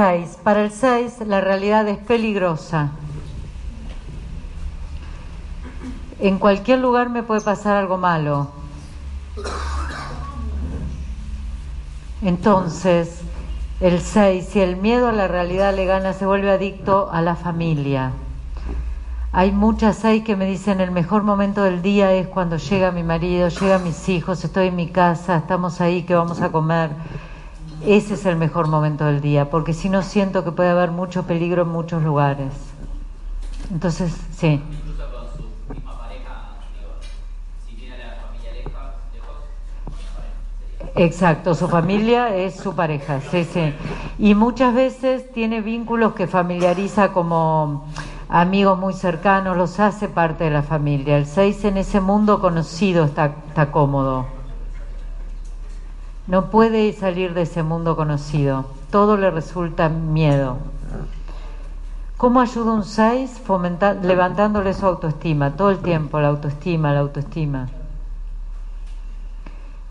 6. Para el 6 la realidad es peligrosa. En cualquier lugar me puede pasar algo malo. Entonces, el 6, si el miedo a la realidad le gana, se vuelve adicto a la familia. Hay muchas 6 que me dicen el mejor momento del día es cuando llega mi marido, llegan mis hijos, estoy en mi casa, estamos ahí, que vamos a comer. Ese es el mejor momento del día, porque si no siento que puede haber mucho peligro en muchos lugares. Entonces, sí. Exacto, su familia es su pareja, sí, sí. Y muchas veces tiene vínculos que familiariza como amigos muy cercanos, los hace parte de la familia. El 6 en ese mundo conocido está, está cómodo. No puede salir de ese mundo conocido. Todo le resulta miedo. ¿Cómo ayuda un 6? Levantándole su autoestima, todo el tiempo, la autoestima, la autoestima.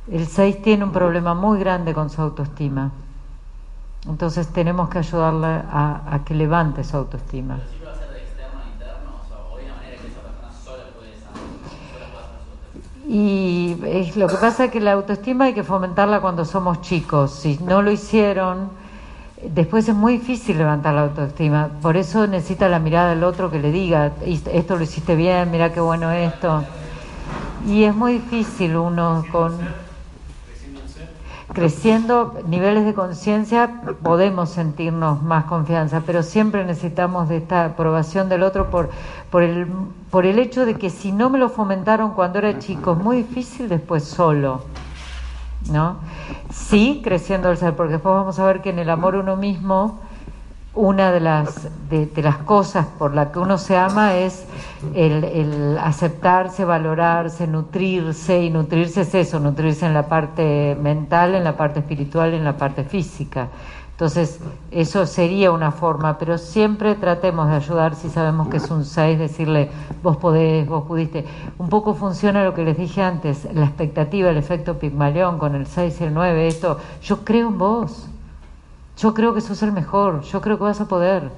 El 6 tiene un problema muy grande con su autoestima. Entonces tenemos que ayudarle a, que levante su autoestima. Y es, lo que pasa es que la autoestima hay que fomentarla cuando somos chicos. Si no lo hicieron, después es muy difícil levantar la autoestima. Por eso necesita la mirada del otro que le diga, esto lo hiciste bien, mira qué bueno esto. Y es muy difícil uno con creciendo niveles de conciencia podemos sentirnos más confianza, pero siempre necesitamos de esta aprobación del otro por, por, el, por el hecho de que si no me lo fomentaron cuando era chico, es muy difícil después solo. ¿No? Sí, creciendo el ser, porque después vamos a ver que en el amor uno mismo una de las, de, las cosas por las que uno se ama es el, aceptarse, valorarse, nutrirse, y nutrirse es eso, nutrirse en la parte mental, en la parte espiritual, en la parte física. Entonces, eso sería una forma, pero siempre tratemos de ayudar si sabemos que es un 6, decirle, vos podés, vos pudiste. Un poco funciona lo que les dije antes, la expectativa, el efecto Pigmalión con el 6 y el 9, esto, yo creo en vos yo creo que sos el mejor, yo creo que vas a poder.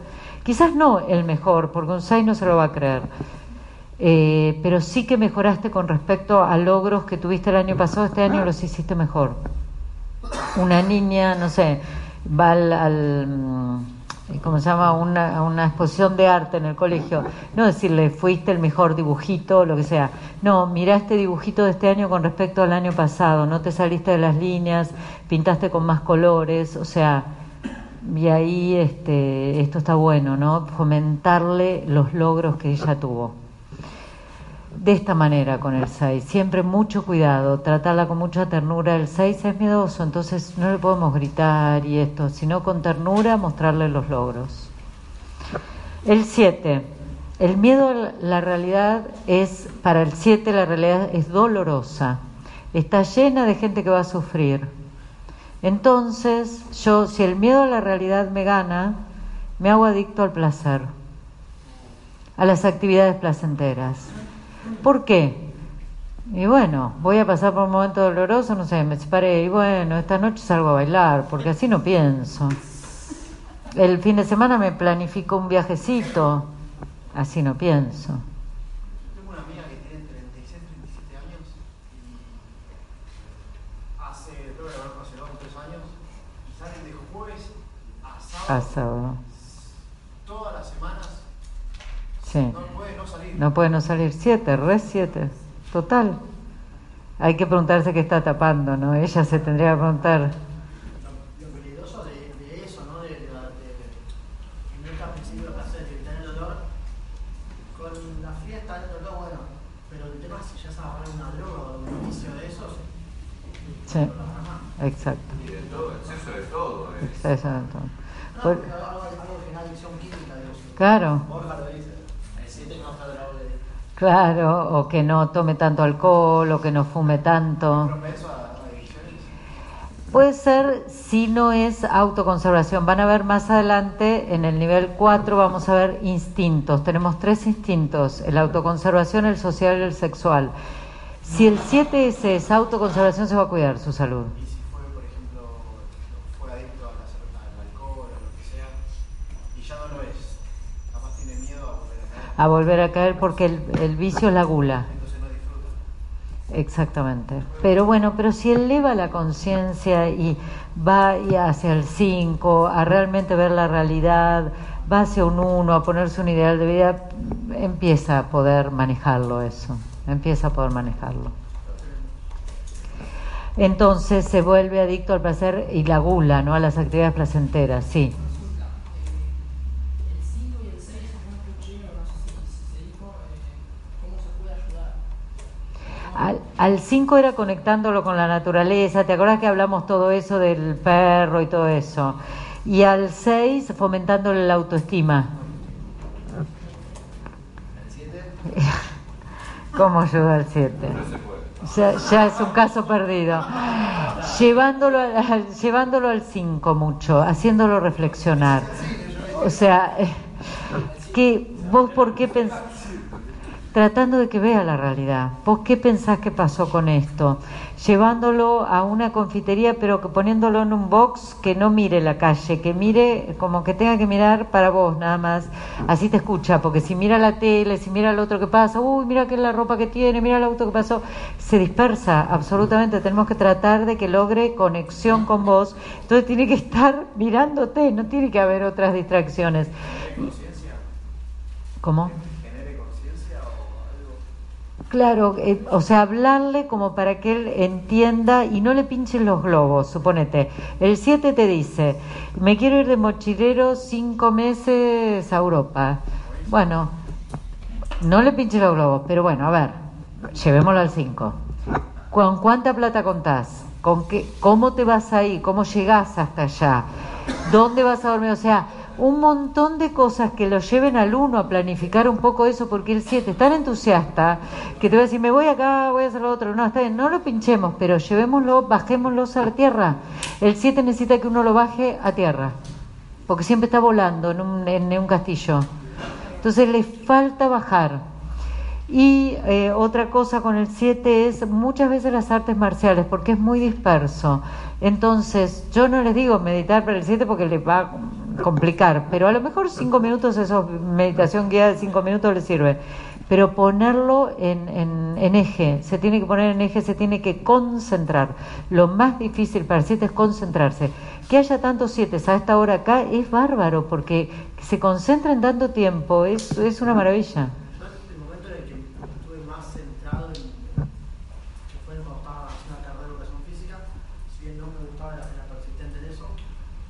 Quizás no el mejor, porque 6 no se lo va a creer, eh, pero sí que mejoraste con respecto a logros que tuviste el año pasado, este año los hiciste mejor. Una niña, no sé, va al, mm, ¿cómo se llama? Una, exposición de arte en el colegio. No decirle, fuiste el mejor dibujito, lo que sea. No, mira este dibujito de este año con respecto al año pasado. No te saliste de las líneas, pintaste con más colores, o sea y ahí este, esto está bueno, ¿no? Fomentarle los logros que ella tuvo. De esta manera con el 6, siempre mucho cuidado, tratarla con mucha ternura. El 6 es miedoso, entonces no le podemos gritar y esto, sino con ternura mostrarle los logros. El 7, el miedo la realidad es, para el 7 la realidad es dolorosa, está llena de gente que va a sufrir entonces, yo, si el miedo a la realidad me gana, me hago adicto al placer, a las actividades placenteras. ¿Por qué? Y bueno, voy a pasar por un momento doloroso, no sé, me separé y bueno, esta noche salgo a bailar, porque así no pienso. El fin de semana me planifico un viajecito, así no pienso. Todas las semanas. Sí. No puede no salir. No puede no salir. Siete, re siete. Total. Hay que preguntarse qué está tapando, ¿no? Ella se tendría que preguntar. Lo, peligroso de, de, eso, ¿no? De, de, que no está principio de placer, de evitar el dolor. Con la fiesta del dolor, bueno. Pero el tema es si ya se va a poner una droga o un inicio de eso. Sí. Exacto. Y de todo, exceso de todo. Exceso de todo. Claro. Claro, o que no tome tanto alcohol, o que no fume tanto. Puede ser si no es autoconservación. Van a ver más adelante, en el nivel 4 vamos a ver instintos. Tenemos tres instintos, el autoconservación, el social y el sexual. Si el 7 es autoconservación, se va a cuidar su salud. no lo es. Capaz tiene miedo a volver a caer. Porque el, el vicio es la gula. Exactamente. Pero bueno, pero si eleva la conciencia y va hacia el 5, a realmente ver la realidad, va hacia un 1, a ponerse un ideal de vida, empieza a poder manejarlo eso, empieza a poder manejarlo. Entonces se vuelve adicto al placer y la gula, ¿no? A las actividades placenteras, sí. Consulta, eh, el 5 y el 6, no estoy primero, no sé si se dijo eh, cómo se puede ayudar. Al 5 era conectándolo con la naturaleza, ¿te acuerdas que hablamos todo eso del perro y todo eso? Y al 6 fomentándole la autoestima. El 7, ¿Cómo ayuda al 7? No se puede. Ya, ya es un caso perdido. Llevándolo, al- llevándolo al 5 mucho, haciéndolo reflexionar. O sea, eh, que vos por qué pens- tratando de que vea la realidad. ¿Vos qué pensás que pasó con esto? Llevándolo a una confitería, pero que poniéndolo en un box que no mire la calle, que mire como que tenga que mirar para vos nada más. Así te escucha, porque si mira la tele, si mira el otro que pasa, uy, mira que la ropa que tiene, mira el auto que pasó, se dispersa absolutamente. Tenemos que tratar de que logre conexión con vos. Entonces tiene que estar mirándote, no tiene que haber otras distracciones. ¿Cómo? genere conciencia o algo. Claro, eh, o sea, hablarle como para que él entienda y no le pinchen los globos, suponete. El 7 te dice, me quiero ir de mochilero cinco meses a Europa. Bueno, no le pinches los globos, pero bueno, a ver, llevémoslo al 5. ¿Con cuánta plata contás? ¿Con qué, ¿Cómo te vas ahí? ¿Cómo llegás hasta allá? ¿Dónde vas a dormir? O sea, un montón de cosas que lo lleven al uno a planificar un poco eso, porque el 7 es tan entusiasta que te va a decir, me voy acá, voy a hacer lo otro. No, está bien, no lo pinchemos, pero llevémoslo, bajémoslo a tierra. El 7 necesita que uno lo baje a tierra, porque siempre está volando en un, en un castillo. Entonces le falta bajar. Y eh, otra cosa con el 7 es muchas veces las artes marciales, porque es muy disperso. Entonces, yo no les digo meditar para el 7 porque les va complicar, pero a lo mejor 5 minutos, eso, meditación guiada de 5 minutos les sirve. Pero ponerlo en, en, en eje, se tiene que poner en eje, se tiene que concentrar. Lo más difícil para el 7 es concentrarse. Que haya tantos 7 a esta hora acá es bárbaro, porque que se concentren tanto tiempo, es, es una maravilla. Yo el momento en el que estuve más centrado en, que fue cuando estaba haciendo la carrera de educación física, si bien no me gustaba, era, era persistente en eso,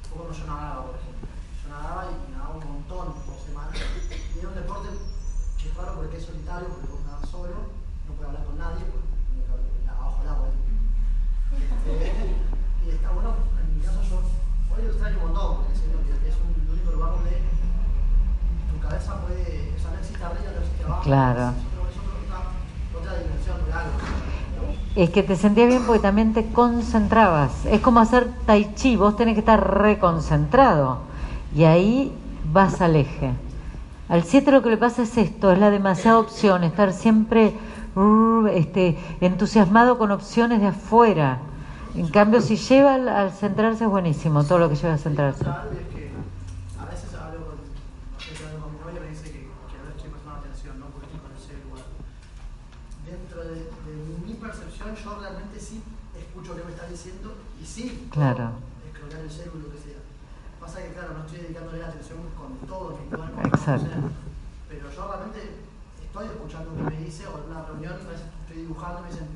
fue cuando yo nadaba, por ejemplo. Yo nadaba y nadaba un montón por semana. Y era un deporte que es raro porque es solitario, porque vos nadas solo, no puedes hablar con nadie, porque tenés que hablar abajo del agua. Este, y está bueno, en mi caso yo hoy lo extraño un montón, porque siento que es un, el único lugar donde tu cabeza puede, o sea, no existe arriba, no existe abajo. Claro. Es otro- es otro- otra, otra dimensión de algo. Es que te sentías bien porque también te concentrabas. Es como hacer tai chi, vos tenés que estar reconcentrado. Y ahí vas al eje. Al 7 lo que le pasa es esto, es la demasiada opción, estar siempre este, entusiasmado con opciones de afuera. En cambio, si lleva al, al centrarse es buenísimo, todo lo que lleva a centrarse. Otra algo es que a veces hablo con, no sé, si hablo con mi novia y me dice que, que a veces estoy prestando atención, ¿no? Porque estoy con el celular. Dentro de, de mi percepción, yo realmente sí escucho qué me está diciendo y sí, Claro. escrolear el celular, lo que sea. Pasa que, claro, no estoy dedicándole la atención con todo mi cuerpo. Exacto. sea, pero yo realmente estoy escuchando lo que me dice o en una reunión, a veces estoy dibujando y me dicen,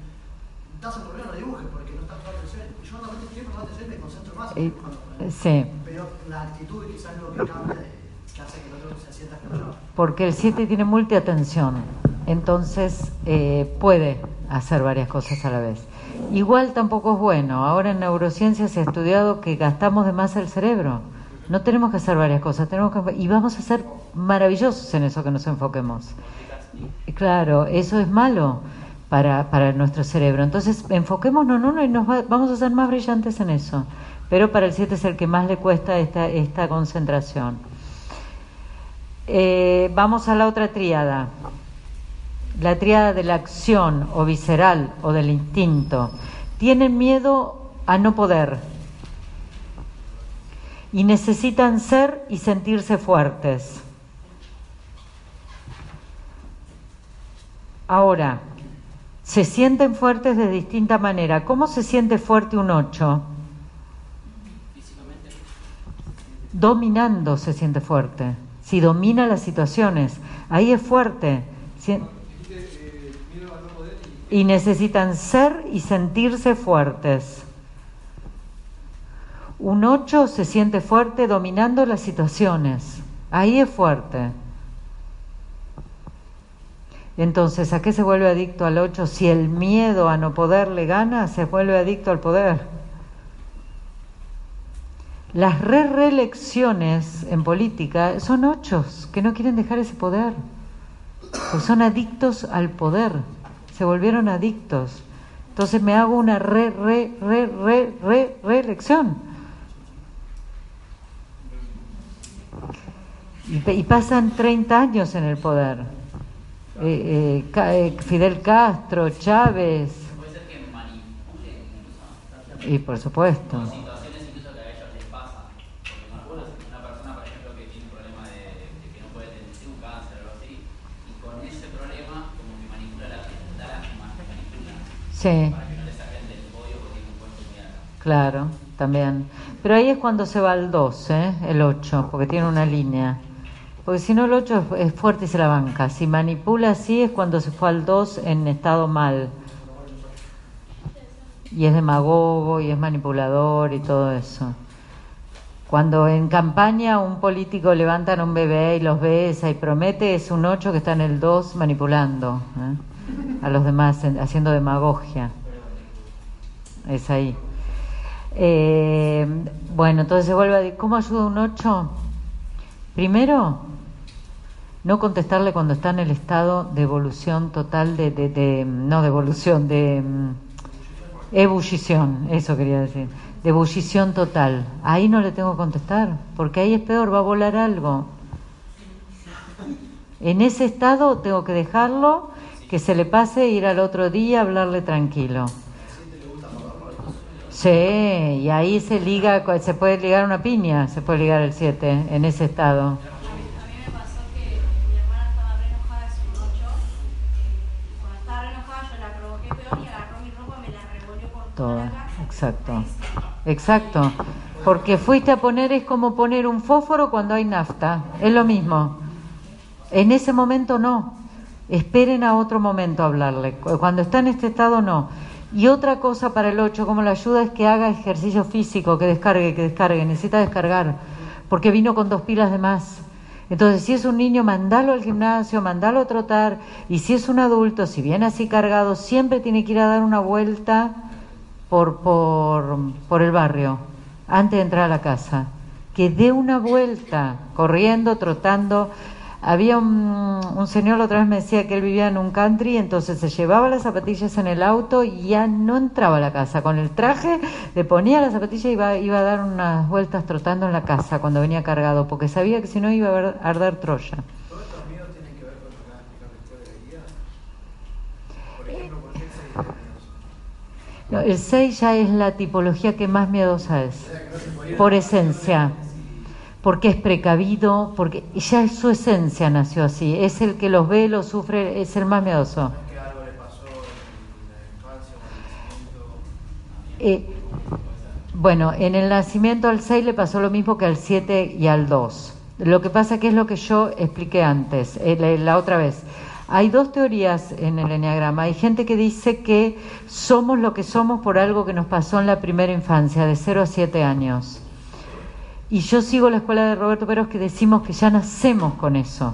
estás en reunión, no dibujes porque no estás prestando atención. Y yo realmente estoy prestando atención y me concentro más en Eh, dibujando. sí, Pero la actitud quizás es lo que cambia, que hace que el otro se sienta yo. porque el 7 tiene multiatención, entonces eh, puede hacer varias cosas a la vez. Igual tampoco es bueno. Ahora en neurociencia se ha estudiado que gastamos de más el cerebro. No tenemos que hacer varias cosas, tenemos que y vamos a ser maravillosos en eso que nos enfoquemos. Claro, eso es malo para, para nuestro cerebro. Entonces, enfoquémonos en uno y nos va- vamos a ser más brillantes en eso. Pero para el 7 es el que más le cuesta esta, esta concentración. Eh, vamos a la otra tríada. La tríada de la acción o visceral o del instinto. Tienen miedo a no poder. y necesitan ser y sentirse fuertes. Ahora, se sienten fuertes de distinta manera. ¿Cómo se siente fuerte un 8? Físicamente. Dominando se siente fuerte. Si domina las situaciones, ahí es fuerte Dijiste, eh, miedo a no poder y necesitan ser y sentirse fuertes. Un 8 se siente fuerte dominando las situaciones. Ahí es fuerte. Entonces, ¿a qué se vuelve adicto al 8? Si el miedo a no poder le gana, se vuelve adicto al poder. Las re reelecciones en política son ochos que no quieren dejar ese poder. Pues son adictos al poder, se volvieron adictos. Entonces me hago una re, re, re, re, re, reelección. Y, pasan 30 años en el poder. Eh, eh, eh, Fidel Castro, Chávez, y por supuesto. situaciones incluso que a ellos les pasa. Porque una, una persona, por ejemplo, que tiene un problema de, de que no puede tener un cáncer o algo así, y con ese problema como que manipula la da la manipula Sí. Claro, también. Pero ahí es cuando se va al 2, ¿eh? el 8, porque tiene una línea. Porque si no, el 8 es, es fuerte y se la banca. Si manipula así es cuando se fue al 2 en estado mal. Y es demagogo y es manipulador y todo eso. Cuando en campaña un político levantan a un bebé y los besa y promete, es un 8 que está en el 2 manipulando ¿eh? A los demás, en- haciendo demagogia. Es ahí. Eh, bueno, entonces se vuelve a decir, ¿cómo ayuda un 8? Primero, no contestarle cuando está en el estado de evolución total, de, de, de- no de evolución, de mm, ebullición, eso quería decir, de ebullición total. Ahí no le tengo que contestar, porque ahí es peor, va a volar algo. En ese estado tengo que dejarlo, que se le pase e ir al otro día a hablarle tranquilo. Sí, y ahí se liga, se puede ligar una piña, se puede ligar el 7 en ese estado. A mí me pasó que mi hermana estaba re enojada, es un 8. y cuando estaba re enojada, yo la provoqué peor y agarró mi ropa, me la revolvió por toda exacto. Exacto. Porque fuiste a poner, es como poner un fósforo cuando hay nafta, es lo mismo. En ese momento no. Esperen a otro momento hablarle. Cu- Cuando está en este estado no. Y otra cosa para el 8, como la ayuda, es que haga ejercicio físico, que descargue, que descargue. Necesita descargar, porque vino con dos pilas de más. Entonces, si es un niño, mandalo al gimnasio, mandalo a trotar. Y si es un adulto, si viene así cargado, siempre tiene que ir a dar una vuelta por, por, por el barrio, antes de entrar a la casa. Que dé una vuelta, corriendo, trotando. Había un, un señor otra vez me decía que él vivía en un country, entonces se llevaba las zapatillas en el auto y ya no entraba a la casa. Con el traje le ponía las zapatillas y iba, iba a dar unas vueltas trotando en la casa cuando venía cargado, porque sabía que si no iba a arder Troya. ¿Todos estos miedos tienen que ver con lo que van a explicar después de guía? Por ejemplo, ¿por qué el 6 tiene miedos? No, el 6 ya es la tipología que más miedosa es. Por esencia, porque es precavido, porque ya es su esencia nació así, es el que los ve, los sufre, es el más miedoso. Eh, bueno, en el nacimiento al 6 le pasó lo mismo que al 7 y al 2. Lo que pasa que es lo que yo expliqué antes, eh, la, la otra vez. Hay dos teorías en el enneagrama. Hay gente que dice que somos lo que somos por algo que nos pasó en la primera infancia, de 0 a 7 años. Y yo sigo la escuela de Roberto Peros que decimos que ya nacemos con eso.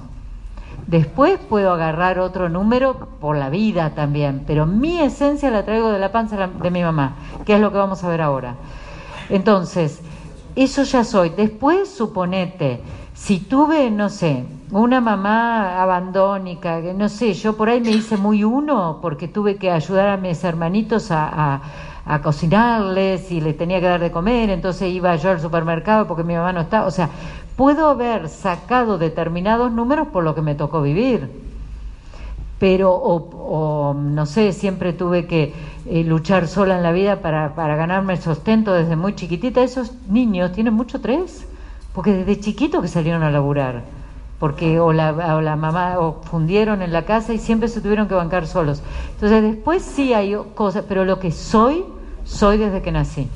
Después puedo agarrar otro número por la vida también, pero mi esencia la traigo de la panza de mi mamá, que es lo que vamos a ver ahora. Entonces, eso ya soy. Después, suponete, si tuve, no sé, una mamá abandónica, que no sé, yo por ahí me hice muy uno porque tuve que ayudar a mis hermanitos a, a- a cocinarles y les tenía que dar de comer, entonces iba yo al supermercado porque mi mamá no estaba. O sea, puedo haber sacado determinados números por lo que me tocó vivir pero o, o, no sé, siempre tuve que eh, luchar sola en la vida para, para ganarme el sustento desde muy chiquitita. Esos niños tienen mucho tres, Porque desde chiquito que salieron a laburar. Porque o la, o la mamá o fundieron en la casa y siempre se tuvieron que bancar solos. Entonces después sí hay cosas, pero lo que soy, soy desde que nací.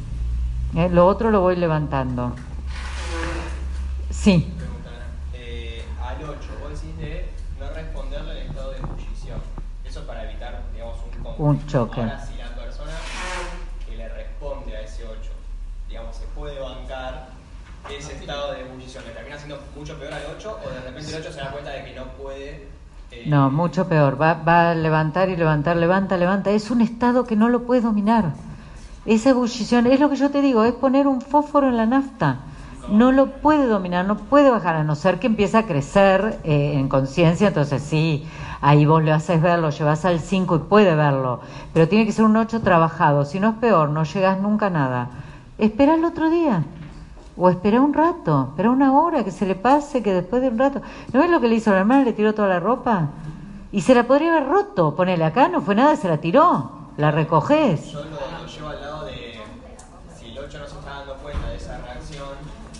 ¿Eh? Lo otro lo voy levantando. Sí. Pregunta, eh, al 8, vos decís de no responderle en estado de ebullición. Eso para evitar, digamos, un conflicto. Un choque. Ahora, si la persona que le responde a ese 8, digamos, se puede bancar ese estado de ebullición, ¿le termina siendo mucho peor al 8 o de repente el 8 se da cuenta de que no puede... eh, No, mucho peor. Va, va a levantar y levantar, levanta, levanta. Es un estado que no lo puede dominar. Esa ebullición, es lo que yo te digo, es poner un fósforo en la nafta. No lo puede dominar, no puede bajar, a no ser que empiece a crecer eh, en conciencia, entonces sí, ahí vos le haces ver, lo llevas al 5 y puede verlo, pero tiene que ser un 8 trabajado, si no es peor, no llegas nunca a nada. Espera el otro día, o espera un rato, espera una hora que se le pase, que después de un rato. ¿No ves lo que le hizo la hermana? Le tiró toda la ropa y se la podría haber roto. Ponele acá, no fue nada, se la tiró. La recoges. Yo lo, lo llevo al lado de si el 8 no se está dando cuenta de esa reacción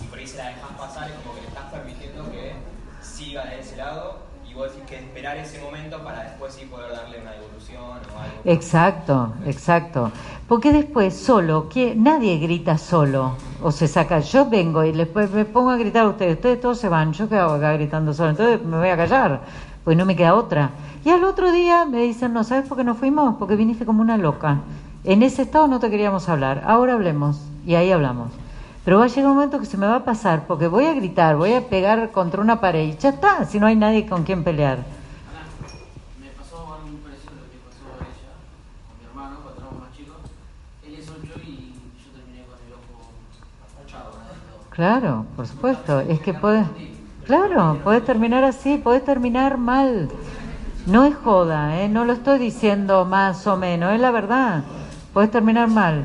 y por ahí se la dejas pasar, es como que le estás permitiendo que siga de ese lado y vos decís que esperar ese momento para después sí poder darle una devolución o algo. Exacto, exacto. Porque después solo, que nadie grita solo o se saca. Yo vengo y después me pongo a gritar a ustedes, ustedes todos se van, yo hago acá gritando solo, entonces me voy a callar, pues no me queda otra. Y al otro día me dicen, no, ¿sabes por qué no fuimos? Porque viniste como una loca. En ese estado no te queríamos hablar, ahora hablemos. Y ahí hablamos. Pero va a llegar un momento que se me va a pasar, porque voy a gritar, voy a pegar contra una pared y ya está, si no hay nadie con quien pelear. Me pasó algo muy parecido a lo que pasó a ella, con mi hermano, cuando éramos más chicos. Él es 8 y yo terminé con el ojo apachado. Claro, por supuesto. Es que puedes, claro, puedes terminar así, puedes terminar mal. No es joda, ¿eh? no lo estoy diciendo más o menos, es la verdad. Puedes terminar mal.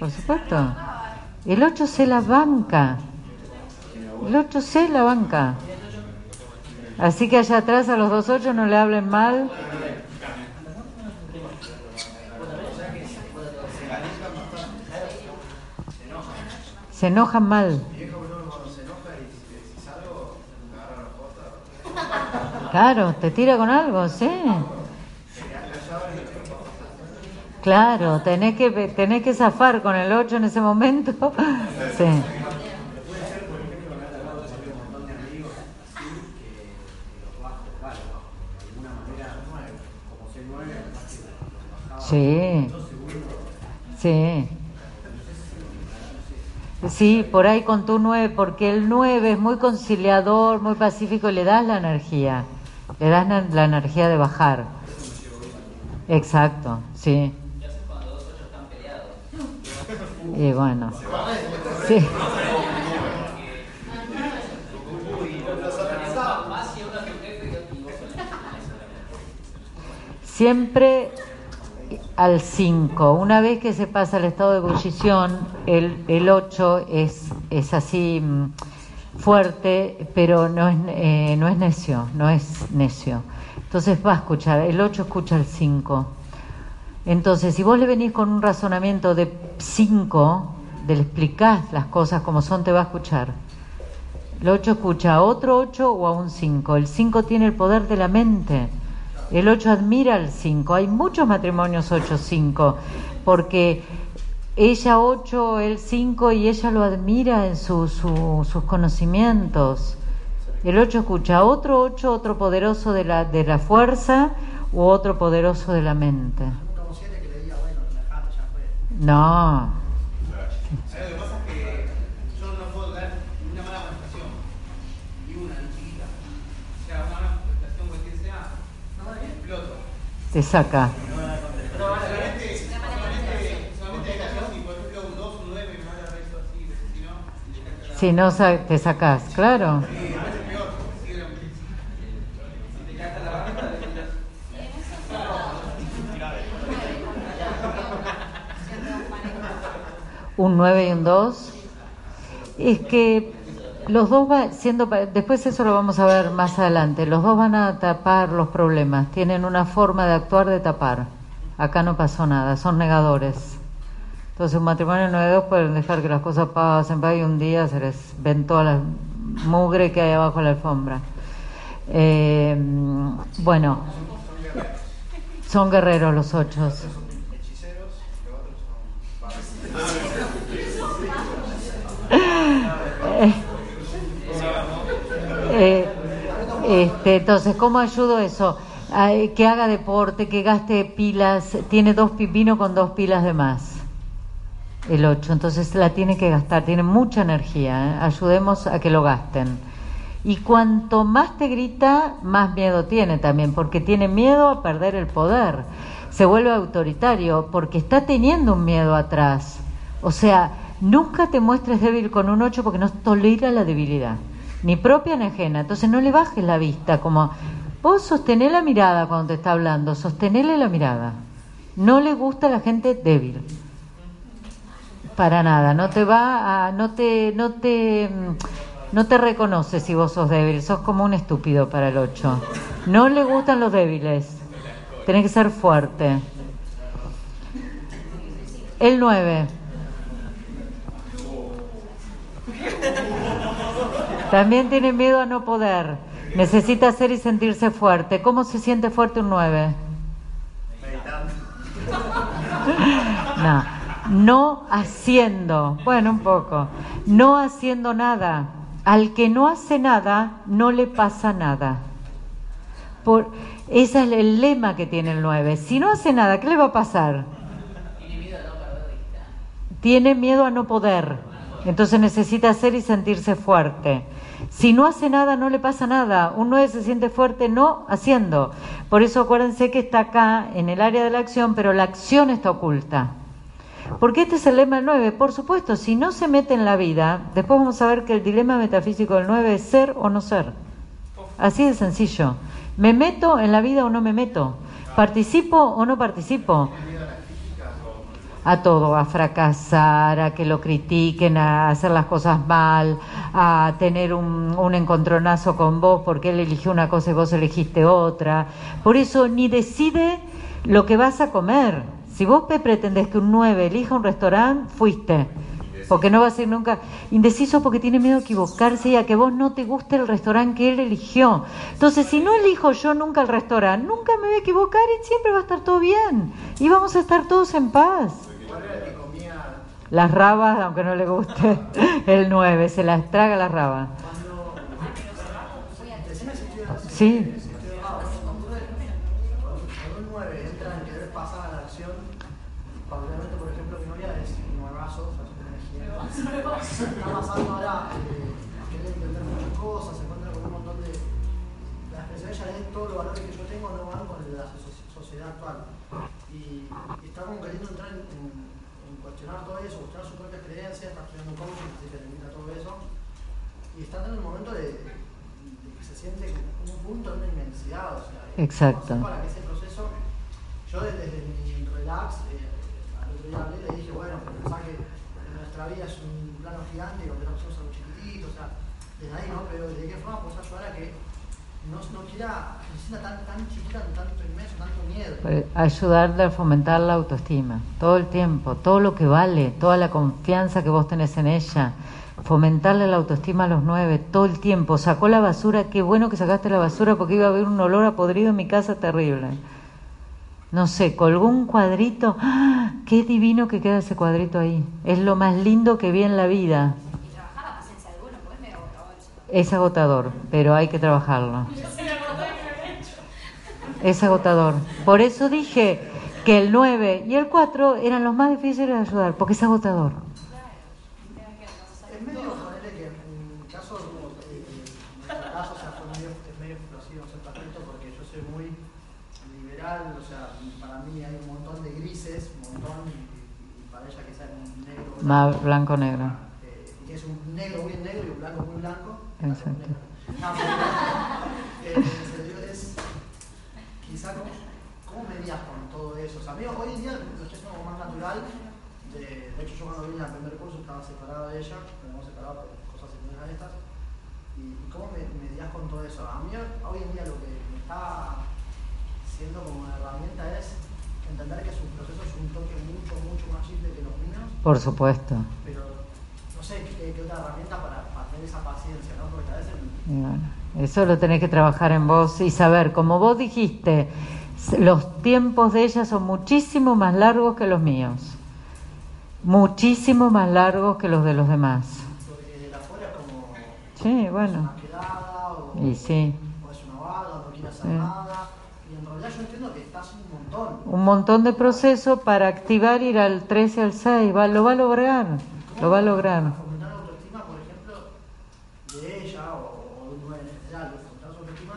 Por supuesto. El 8 se la banca. El 8 se la banca. Así que allá atrás a los dos ocho no le hablen mal. Se enojan mal. Claro, te tira con algo, sí. Claro, tenés que, tenés que zafar con el 8 en ese momento. Sí. Sí. Sí. Sí, por ahí con tu 9, porque el 9 es muy conciliador, muy pacífico y le das la energía. Le das la, la energía de bajar. Exacto, sí. ¿Qué haces cuando dos ocho están peleados? Y bueno. Sí. Siempre al 5. Una vez que se pasa al estado de ebullición, el, el 8 es, es así mm, fuerte, pero no es, eh, no es necio, no es necio. Entonces va a escuchar, el 8 escucha al 5. Entonces, si vos le venís con un razonamiento de 5, de le explicás las cosas como son, te va a escuchar. El 8 escucha a otro 8 o a un 5. El 5 tiene el poder de la mente. El 8 admira al 5. Hay muchos matrimonios 8-5, porque ella 8, él 5 y ella lo admira en su- su- sus conocimientos. El 8 escucha otro 8, otro poderoso de la, de la fuerza u otro poderoso de la mente. Como siete que le diga, bueno, relajate, ya fue. No, ¿Sabes lo que pasa? Es que yo no puedo dar ni una mala manifestación. Ni una, ni chiquita. O sea, una mala manifestación cualquier sea, exploto. te saca. Pero solamente, solamente, solamente hay casos, si por ejemplo un 2, un 9 me manda resto así, si no, le cae la- Si no, sa- te sacas, claro. Sí, a veces peor. Si te cae la barrita, le tiras. un 9 y un 2, es que los dos va siendo, después eso lo vamos a ver más adelante, los dos van a tapar los problemas, tienen una forma de actuar de tapar. acá no pasó nada, son negadores. Entonces un matrimonio 9-2 pueden dejar que las cosas pasen, y un día se les ven toda la mugre que hay abajo de la alfombra. Eh, bueno, son guerreros los ocho. Eh, este, entonces, ¿cómo ayudo eso? que haga deporte, que gaste pilas, tiene dos vino con dos pilas de más. El 8, entonces la tiene que gastar, tiene mucha energía, ¿eh? ayudemos a que lo gasten. Y cuanto más te grita, más miedo tiene también, porque tiene miedo a perder el poder. Se vuelve autoritario porque está teniendo un miedo atrás. O sea, nunca te muestres débil con un 8 porque no tolera la debilidad, ni propia ni ajena. Entonces no le bajes la vista, como vos sostené la mirada cuando te está hablando, sostenele la mirada. No le gusta a la gente débil. Para nada, no te va a, no te, no te, no te reconoce si vos sos débil, sos como un estúpido para el 8. No le gustan los débiles, tenés que ser fuerte. El 9. También tiene miedo a no poder. Necesita ser y sentirse fuerte. ¿Cómo se siente fuerte un 9? No, no haciendo, bueno, un poco, no haciendo nada. Al que no hace nada, no le pasa nada. Por, ese es el lema que tiene el 9. Si no hace nada, ¿qué le va a pasar? Tiene miedo a no poder. Entonces necesita hacer y sentirse fuerte. Si no hace nada, no le pasa nada. Un 9 se siente fuerte no haciendo. Por eso acuérdense que está acá en el área de la acción, pero la acción está oculta. Porque este es el lema del 9. Por supuesto, si no se mete en la vida, después vamos a ver que el dilema metafísico del 9 es ser o no ser. Así de sencillo. ¿Me meto en la vida o no me meto? ¿Participo o no participo? A todo, a fracasar, a que lo critiquen, a hacer las cosas mal, a tener un, un, encontronazo con vos porque él eligió una cosa y vos elegiste otra. Por eso ni decide lo que vas a comer. Si vos pretendés que un 9 elija un restaurante, fuiste. Porque no va a ser nunca indeciso porque tiene miedo a equivocarse y a que vos no te guste el restaurante que él eligió. Entonces, si no elijo yo nunca el restaurante, nunca me voy a equivocar y siempre va a estar todo bien. Y vamos a estar todos en paz. Las rabas, aunque no le guste, el 9, se las traga las rabas. Sí. Cuando un 9 entra en querer pasar a la o sea, Está pasando ahora a querer entender muchas cosas, se encuentra con un montón de. La expresión ella es todos los valores que yo tengo no van con la sociedad actual. Y, está como queriendo entrar en cuestionar todo eso, buscar sus propias coaching, así que limita todo eso. Y está en un momento de, de, que se siente como un punto de una inmensidad. O sea, Exacto. Para que ese proceso, yo desde, desde mi relax, eh, al otro día hablé le dije, bueno, pensá que nuestra vida es un plano gigante y los demás somos algo chiquitito, o sea, desde ahí, ¿no? Pero de qué forma puedes ayudar a que no, quiera, tan, tan chiquita, tanto inmenso, tanto miedo. Ayudarle a fomentar la autoestima, todo el tiempo, todo lo que vale, toda la confianza que vos tenés en ella. Fomentarle la autoestima a los nueve, todo el tiempo. Sacó la basura, qué bueno que sacaste la basura porque iba a haber un olor a podrido en mi casa terrible. No sé, colgó un cuadrito. ¡Ah! Qué divino que queda ese cuadrito ahí. Es lo más lindo que vi en la vida. Es agotador, pero hay que trabajarlo. Es agotador. Por eso dije que el 9 y el 4 eran los más difíciles de ayudar, porque es agotador. Es medio, ponerle que en mi caso, eh, en caso, o sea, fue medio, es medio explosivo en cierto aspecto, porque yo soy muy liberal, o sea, para mí hay un montón de grises, un montón, y, para ella que sea un negro. Más blanco-negro. Eh, es un negro muy negro y un blanco muy blanco. Exacto. No, pero, eh, es quizá cómo, cómo medías con todo eso. O sea, amigo, hoy en día lo estoy como más natural. De, de, hecho, yo cuando vine al primer curso estaba separado de ella, pero no separado por cosas similares a estas. Y, y cómo me, medías con todo eso. A mí hoy en día lo que me está siendo como una herramienta es entender que su proceso es un toque mucho, mucho más simple que los míos, Por supuesto. pero no sé qué, qué otra herramienta para tener esa paciencia, ¿no? Porque a veces bueno, eso lo tenés que trabajar en vos y saber, como vos dijiste, los tiempos de ella son muchísimo más largos que los míos. Muchísimo más largos que los de los demás. porque de afuera como Sí, bueno. una quedada o, Y sí. o es una vaga, no quiere hacer Sí. nada. Y en realidad yo entiendo que está haciendo un montón. Un montón de proceso para activar ir al 13 al 6. Va, lo va a lograr. Lo va a lograr. Fomentar la autoestima, por ejemplo, de ella o, o de un nueve en general, de fomentar su autoestima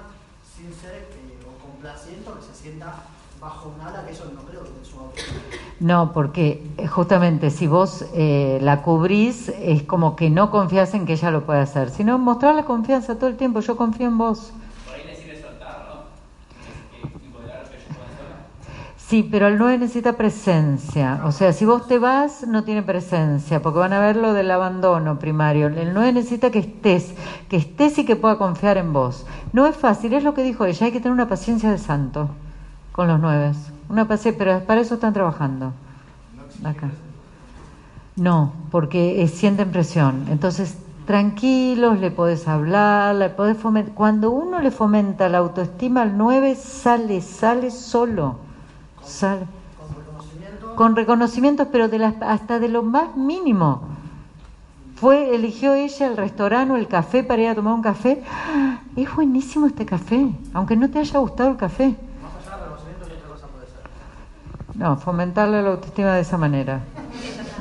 sin ser eh, o complaciente o que se sienta bajo un ala, que eso no creo que es su autoestima. No, porque eh, justamente si vos eh, la cubrís, es como que no confías en que ella lo pueda hacer, sino mostrar la confianza todo el tiempo. Yo confío en vos. Por ahí le sirve soltar, ¿no? Que empoderar que yo pueda sola. Sí, pero el 9 necesita presencia. O sea, si vos te vas, no tiene presencia, porque van a ver lo del abandono primario. El 9 necesita que estés, que estés y que pueda confiar en vos. No es fácil, es lo que dijo ella, hay que tener una paciencia de santo con los 9. Una paciencia, pero para eso están trabajando. Acá. No, porque eh, sienten presión. Entonces, tranquilos, le podés hablar, le podés fomentar. Cuando uno le fomenta la autoestima al 9, sale, sale solo. Sale. Con reconocimiento, Con reconocimientos, pero de hasta de lo más mínimo. Fue, eligió ella el restaurante o el café para ir a tomar un café. ¡Ah! Es buenísimo este café, aunque no te haya gustado el café. más allá del reconocimiento, ¿qué otra cosa puede ser? No, fomentarle la autoestima de esa manera.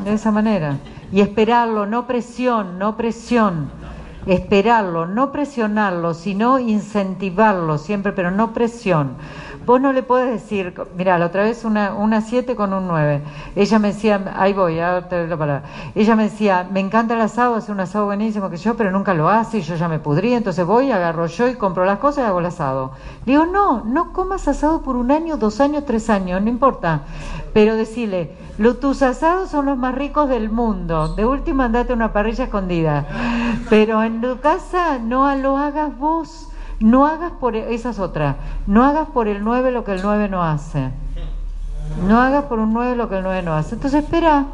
De esa manera. Y esperarlo, no presión, no presión. Esperarlo, no presionarlo, sino incentivarlo siempre, pero no presión. Vos no le podés decir, mira, la otra vez una, 7 con un 9. Ella me decía, ahí voy, ahora te doy la palabra. Ella me decía, me encanta el asado, hace un asado buenísimo que yo, pero nunca lo hace y yo ya me pudrí, entonces voy, agarro yo y compro las cosas y hago el asado. Digo, no, no comas asado por un año, dos años, tres años, no importa. Pero decirle, tus asados son los más ricos del mundo. De última andate una parrilla escondida. Pero en tu casa no lo hagas vos. No hagas por, esa es otra, no hagas por el 9 lo que el 9 no hace. No hagas por un 9 lo que el 9 no hace. Entonces espera,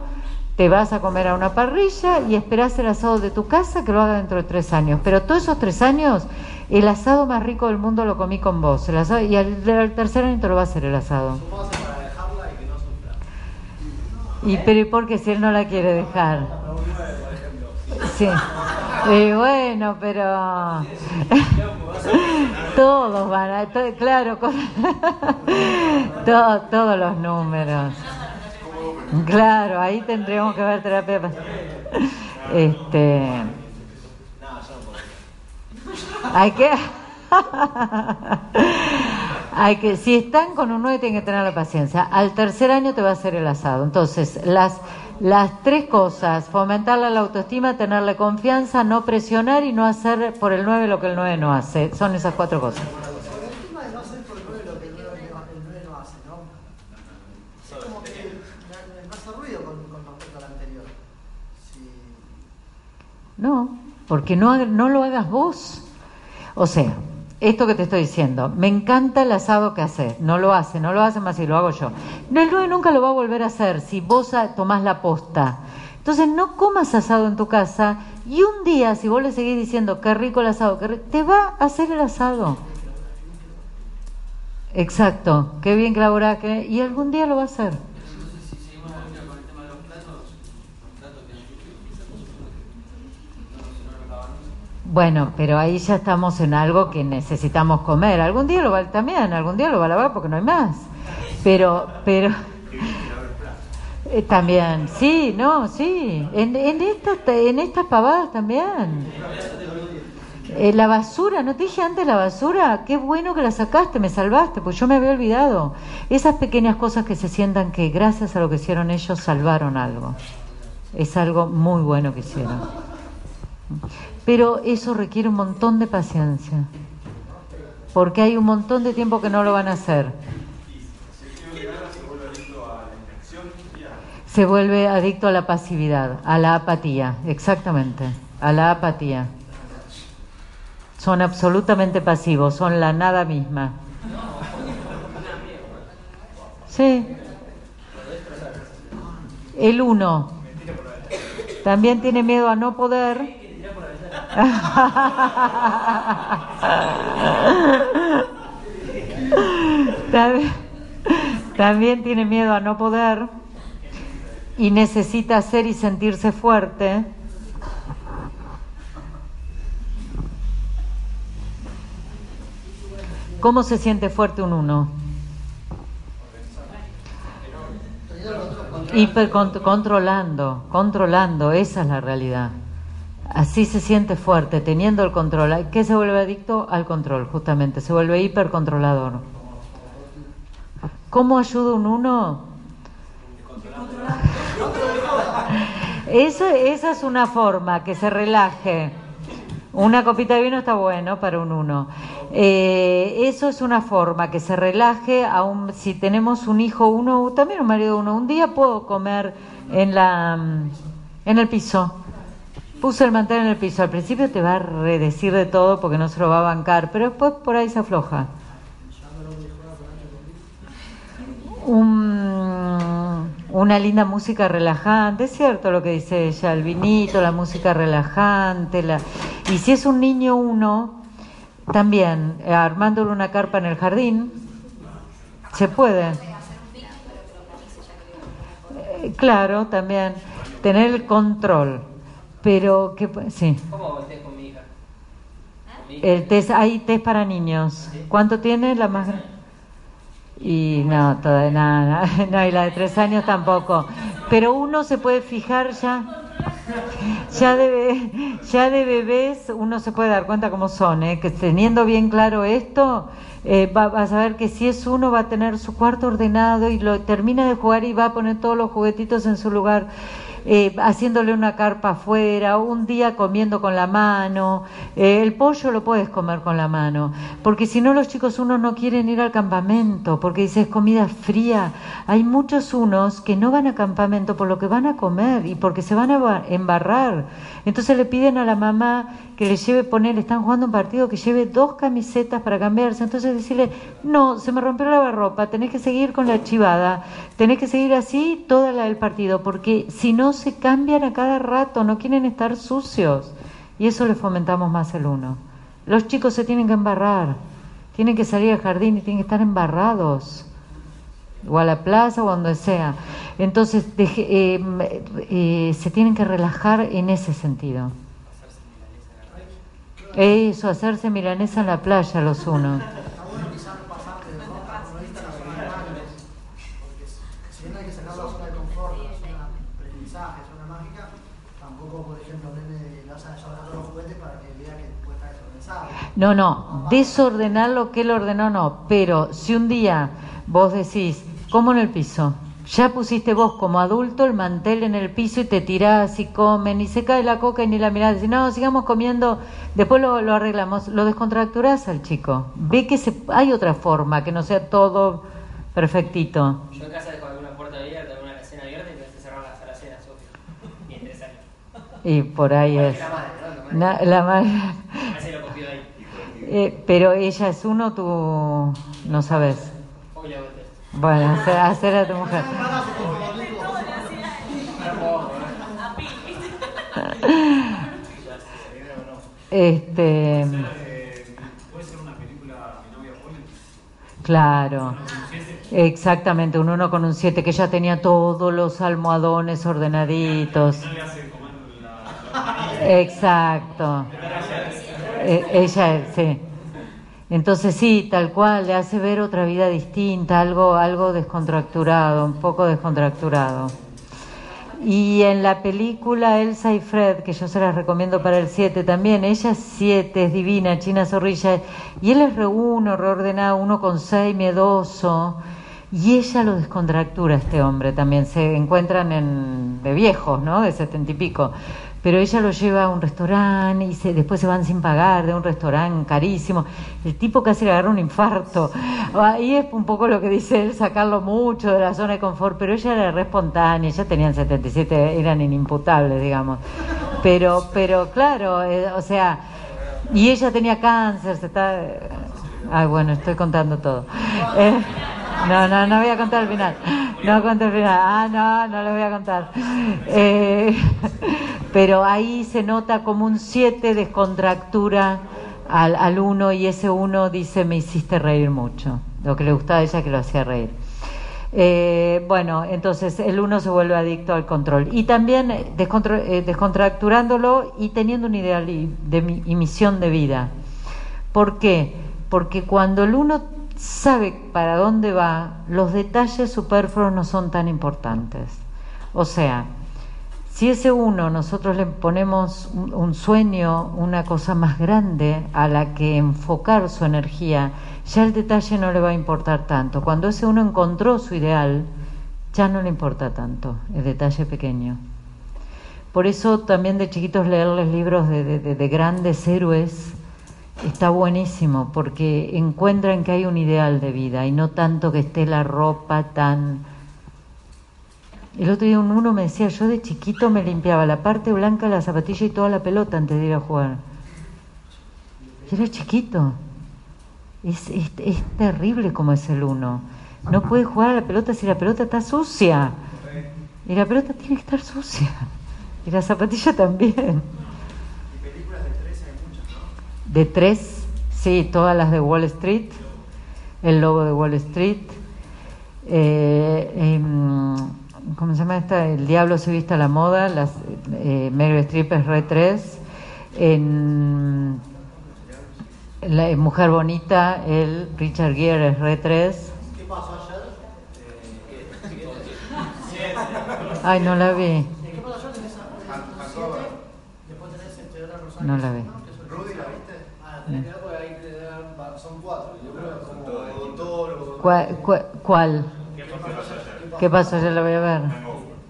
te vas a comer a una parrilla y esperás el asado de tu casa que lo haga dentro de tres años. Pero todos esos tres años, el asado más rico del mundo lo comí con vos. El asado, y al, al tercer año te lo va a hacer el asado. ¿Cómo hace para dejarla y pero ¿y por qué si él no la quiere dejar? Sí. Y bueno, pero todos van a, claro, co- to- todos los números. Claro, ahí tendríamos que ver terapia. Este, hay que hay que si están con un 9 tienen que tener la paciencia. Al tercer año te va a hacer el asado. Entonces, las las tres cosas, fomentarle la autoestima, tenerle confianza, no presionar y no hacer por el 9 lo que el 9 no hace. Son esas cuatro cosas. No hacer por el 9 lo que el 9 no, el 9 no hace, ¿no? Es como que me, me hace ruido con, con respecto al anterior. Sí. No, porque no, no lo hagas vos. O sea, esto que te estoy diciendo, me encanta el asado que haces, no lo hace, no lo hace más si lo hago yo. El 9 nunca lo va a volver a hacer si vos tomás la posta. Entonces no comas asado en tu casa y un día, si vos le seguís diciendo qué rico el asado, qué ri- te va a hacer el asado. Exacto, qué bien que laburás, que- y algún día lo va a hacer. Si seguimos la línea con el tema de los platos, los platos tienen quizás no no no los lavamos. Bueno, pero ahí ya estamos en algo que necesitamos comer. Algún día lo va también, algún día lo va a lavar porque no hay más. Pero, pero eh, también, sí, no, sí. En, en estas, en estas pavadas también. Eh, la basura, ¿no te dije antes la basura? Qué bueno que la sacaste, me salvaste, pues yo me había olvidado. Esas pequeñas cosas que se sientan que gracias a lo que hicieron ellos salvaron algo. Es algo muy bueno que hicieron. Pero eso requiere un montón de paciencia, porque hay un montón de tiempo que no lo van a hacer. Se vuelve adicto a la pasividad, a la apatía, exactamente, a la apatía. Son absolutamente pasivos, son la nada misma. Sí. El uno. También tiene miedo a no poder. También, tiene miedo a no poder y necesita ser y sentirse fuerte. ¿Cómo se siente fuerte un uno? Hiper controlando, controlando, esa es la realidad. Así se siente fuerte, teniendo el control. ¿Qué se vuelve adicto? Al control, justamente. Se vuelve hipercontrolador. ¿Cómo ayuda un uno? Eso, esa es una forma, que se relaje. Una copita de vino está bueno para un uno. Eh, eso es una forma, que se relaje. Aún si tenemos un hijo uno, también un marido uno, un día puedo comer en, la, en el piso. Puse el mantel en el piso. Al principio te va a redecir de todo porque no se lo va a bancar, pero después por ahí se afloja. una linda música relajante, es cierto lo que dice ella, el vinito, la música relajante, la... y si es un niño uno, también eh, armándole una carpa en el jardín, se puede. Eh, claro, también tener el control, pero que sí. ¿Cómo el test con mi hija? El test, hay test para niños. ¿Cuánto tiene la más grande? Y no, todavía nada, no, y la de tres años tampoco. Pero uno se puede fijar ya, ya de, ya de bebés uno se puede dar cuenta cómo son, ¿eh? que teniendo bien claro esto, eh, va, a saber que si es uno va a tener su cuarto ordenado y lo termina de jugar y va a poner todos los juguetitos en su lugar eh, haciéndole una carpa afuera, un día comiendo con la mano. Eh, el pollo lo puedes comer con la mano, porque si no los chicos unos no quieren ir al campamento, porque dices comida fría. Hay muchos unos que no van a campamento por lo que van a comer y porque se van a embarrar. Entonces le piden a la mamá que le lleve, poner, están jugando un partido, que lleve dos camisetas para cambiarse. Entonces decirle, no, se me rompió la barropa, tenés que seguir con la chivada, tenés que seguir así toda la del partido, porque si no se cambian a cada rato, no quieren estar sucios. Y eso le fomentamos más el uno. Los chicos se tienen que embarrar, tienen que salir al jardín y tienen que estar embarrados o a la plaza o donde sea. Entonces eh, eh, se tienen que relajar en ese sentido. Eso, hacerse milanesa en la playa los unos. No, no, desordenar lo que él ordenó no, pero si un día vos decís, como en el piso, ya pusiste vos como adulto el mantel en el piso y te tirás y comen y se cae la coca y ni la mirás. Decís, no, sigamos comiendo, después lo, arreglamos. Lo descontracturás al chico. Ve que se, hay otra forma, que no sea todo perfectito. Yo en casa dejo alguna puerta abierta, alguna cena abierta y te cerrar la sala cena, Y en tres años. Y por ahí es. La madre. lo copió ahí. Eh, pero ella es uno, tú no sabes. Bueno, hacer, hacer a tu mujer. Este. ¿Puede ser una película Mi novia? Claro. Exactamente, un uno con un 7 que ya tenía todos los almohadones ordenaditos. Exacto. Eh, ella, sí. Entonces sí, tal cual, le hace ver otra vida distinta, algo, algo descontracturado, un poco descontracturado. Y en la película Elsa y Fred, que yo se las recomiendo para el 7 también, ella es 7, es divina, China Zorrilla, y él es re uno, reordenado, uno con 6, miedoso, y ella lo descontractura, este hombre también. Se encuentran en, de viejos, ¿no? De setenta y pico pero ella lo lleva a un restaurante y se, después se van sin pagar de un restaurante carísimo. El tipo casi le agarra un infarto. Ahí es un poco lo que dice él, sacarlo mucho de la zona de confort, pero ella era re espontánea, ya tenían 77, eran inimputables, digamos. Pero, pero claro, eh, o sea, y ella tenía cáncer, se está... Ay, bueno, estoy contando todo. Eh, No, no, no voy a contar el final. No contar el final. Ah, no, no lo voy a contar. Eh, pero ahí se nota como un 7 descontractura al, al 1 y ese 1 dice me hiciste reír mucho. Lo que le gustaba a ella que lo hacía reír. Eh, bueno, entonces el uno se vuelve adicto al control. Y también eh, descontra- descontracturándolo y teniendo un ideal y, de, y misión de vida. ¿Por qué? Porque cuando el uno sabe para dónde va, los detalles superfluos no son tan importantes. O sea, si ese uno nosotros le ponemos un, sueño, una cosa más grande a la que enfocar su energía, ya el detalle no le va a importar tanto. Cuando ese uno encontró su ideal, ya no le importa tanto el detalle pequeño. Por eso también de chiquitos leerles libros de- de grandes héroes está buenísimo, porque encuentran que hay un ideal de vida y no tanto que esté la ropa tan... El otro día un uno me decía, yo de chiquito me limpiaba la parte blanca, la zapatilla y toda la pelota antes de ir a jugar. Era chiquito. Es, es, es terrible como es el uno. No puede jugar a la pelota si la pelota está sucia. Y la pelota tiene que estar sucia. Y la zapatilla también. Y películas de 13 hay muchas, ¿no? De tres, sí, todas las de Wall Street, El Lobo de Wall Street, eh, em, ¿cómo se llama esta? El Diablo se viste a la moda, las, eh, Meryl Streep es Re 3, en la en Mujer Bonita, el Richard Gere es Re 3. ¿Qué pasó ayer? Ay, no la vi, Eh, ¿Qué pasó ayer? Tenés a- tenés un 7, después tenés otra Rosario. no la vi. Dan- son cuatro. Yo creo que como. ¿Cuál? cuál- cuál? ¿Qué pasó? Ya la voy a ver.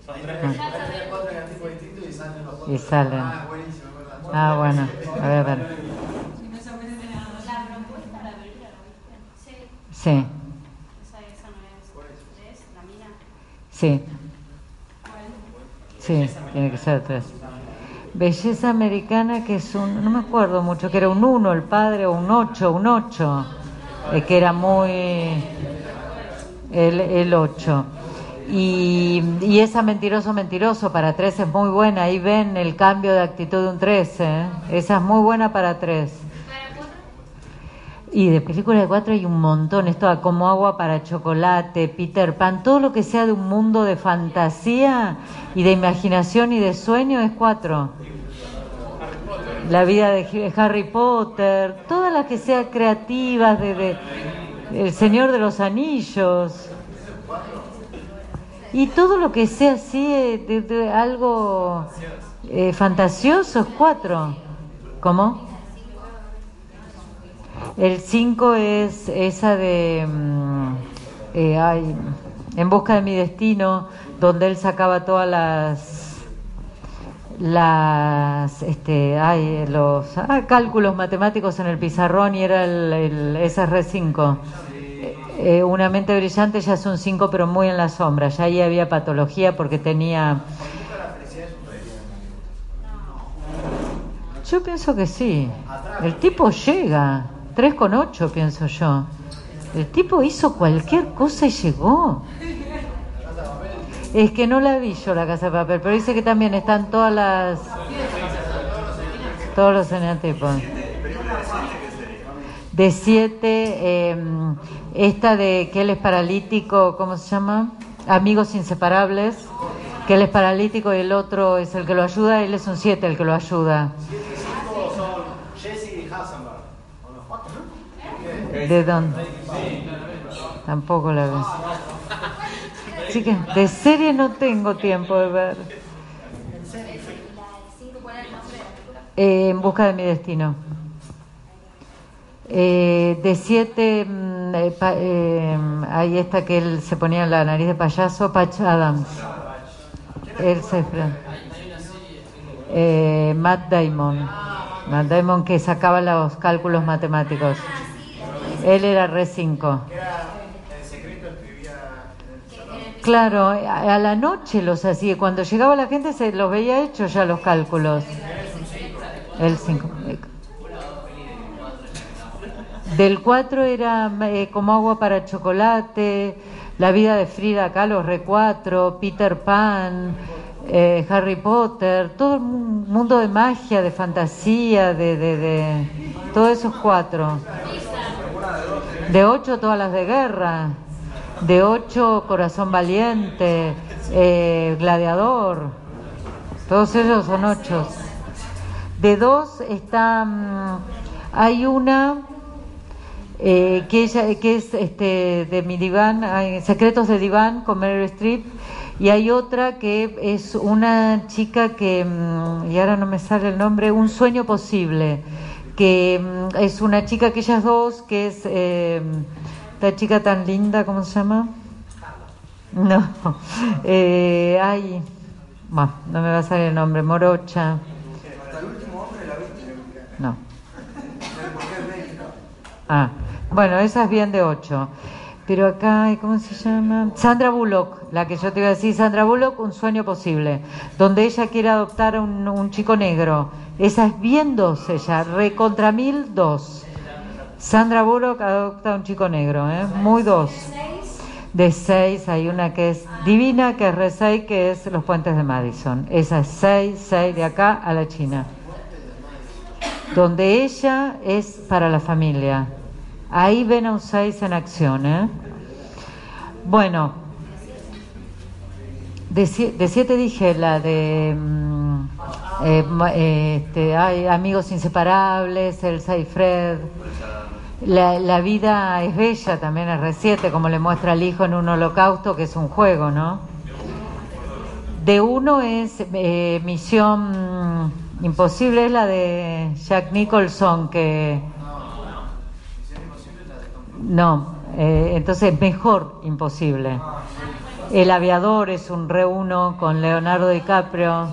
Hay tres cuatro negativos distintos y salen los cuatro. Y salen. Ah, buenísimo, es verdad. Ah, bueno, voy a ver. ¿lo? Sí. Sí, Esa, esa no es. ¿Es la mina? sí. ¿Cuál? Sí, tiene que ser tres. Belleza americana, que es un, no me acuerdo mucho, que era un 1 el padre, o un 8, un 8, que era muy. El, el 8. Y, y esa mentiroso, mentiroso para 3 es muy buena. Ahí ven el cambio de actitud de un 3. ¿eh? Esa es muy buena para 3. Y de películas de cuatro hay un montón, esto como agua para chocolate, Peter Pan, todo lo que sea de un mundo de fantasía y de imaginación y de sueño es cuatro. La vida de Harry Potter, todas las que sean creativas, de, de El Señor de los Anillos. Y todo lo que sea así, eh, de, de algo eh, fantasioso es cuatro. ¿Cómo? El 5 es esa de mm, eh, ay, En busca de mi destino, donde él sacaba todas las las este ay, los ah, cálculos matemáticos en el pizarrón y era el, el SR5. Eh, una mente brillante ya es un 5 pero muy en la sombra, ya ahí había patología porque tenía Yo pienso que sí. El tipo llega. 3 con 8 pienso yo. El tipo hizo cualquier cosa y llegó. Es que no la vi yo la casa de papel, pero dice que también están todas las... Todos los eneatipos. De 7, esta de que él es paralítico, ¿cómo se llama? Amigos inseparables, que él es paralítico y el otro es el que lo ayuda, él es un 7 el que lo ayuda. son Jesse y Hasenberg. ¿O no? ¿De dónde? Tampoco la veo. Así que de serie no tengo tiempo de ver. Eh, en busca de mi destino. Eh, de siete, mm, eh, pa- eh, ahí está que él se ponía la nariz de payaso, Patch Adams. Él se eh, Matt Damon. Matt Damon que sacaba los cálculos matemáticos. Él era re 5. Que era el secreto escribía en el salón. Claro, a la noche los hacía. Cuando llegaba la gente se los veía hechos ya los cálculos. El 5. Del 4 era eh, como agua para chocolate, La vida de Frida Kahlo, re 4, Peter Pan, eh, Harry Potter, todo el mu- mundo de magia, de fantasía, de, de, de todos esos cuatro. De 8 todas las de guerra, de 8 Corazón Valiente, eh, Gladiador, todos ellos son ocho. De dos está, mm, hay una eh, que, ella, que es este, de mi diván, hay Secretos de Diván con Meryl Streep, y hay otra que es una chica que, mm, y ahora no me sale el nombre, Un sueño posible, que mm, es una chica que ellas dos, que es eh, esta chica tan linda, ¿cómo se llama? No, eh, ay, bueno, no me va a salir el nombre, Morocha. Hasta el último hombre la viste. No. Ah, bueno, esa es bien de 8. Pero acá, ¿cómo se llama? Sandra Bullock, la que yo te iba a decir, Sandra Bullock, Un sueño posible, donde ella quiere adoptar a un, un chico negro. Esa es bien dos, ella, recontra mil dos. Sandra Bullock adopta a un chico negro, ¿eh? Muy dos. De seis hay una que es divina, que es re que es Los Puentes de Madison. Esa es seis, seis de acá a la China donde ella es para la familia. Ahí ven a un 6 en acción. ¿eh? Bueno, de 7 dije la de mm, eh, este, hay Amigos Inseparables, Elsa y Fred. La, la vida es bella también es R7, como le muestra al hijo en un holocausto, que es un juego, ¿no? De uno es eh, Misión Imposible, es la de Jack Nicholson, que... No, eh, entonces mejor Imposible. El aviador es un re uno con Leonardo DiCaprio.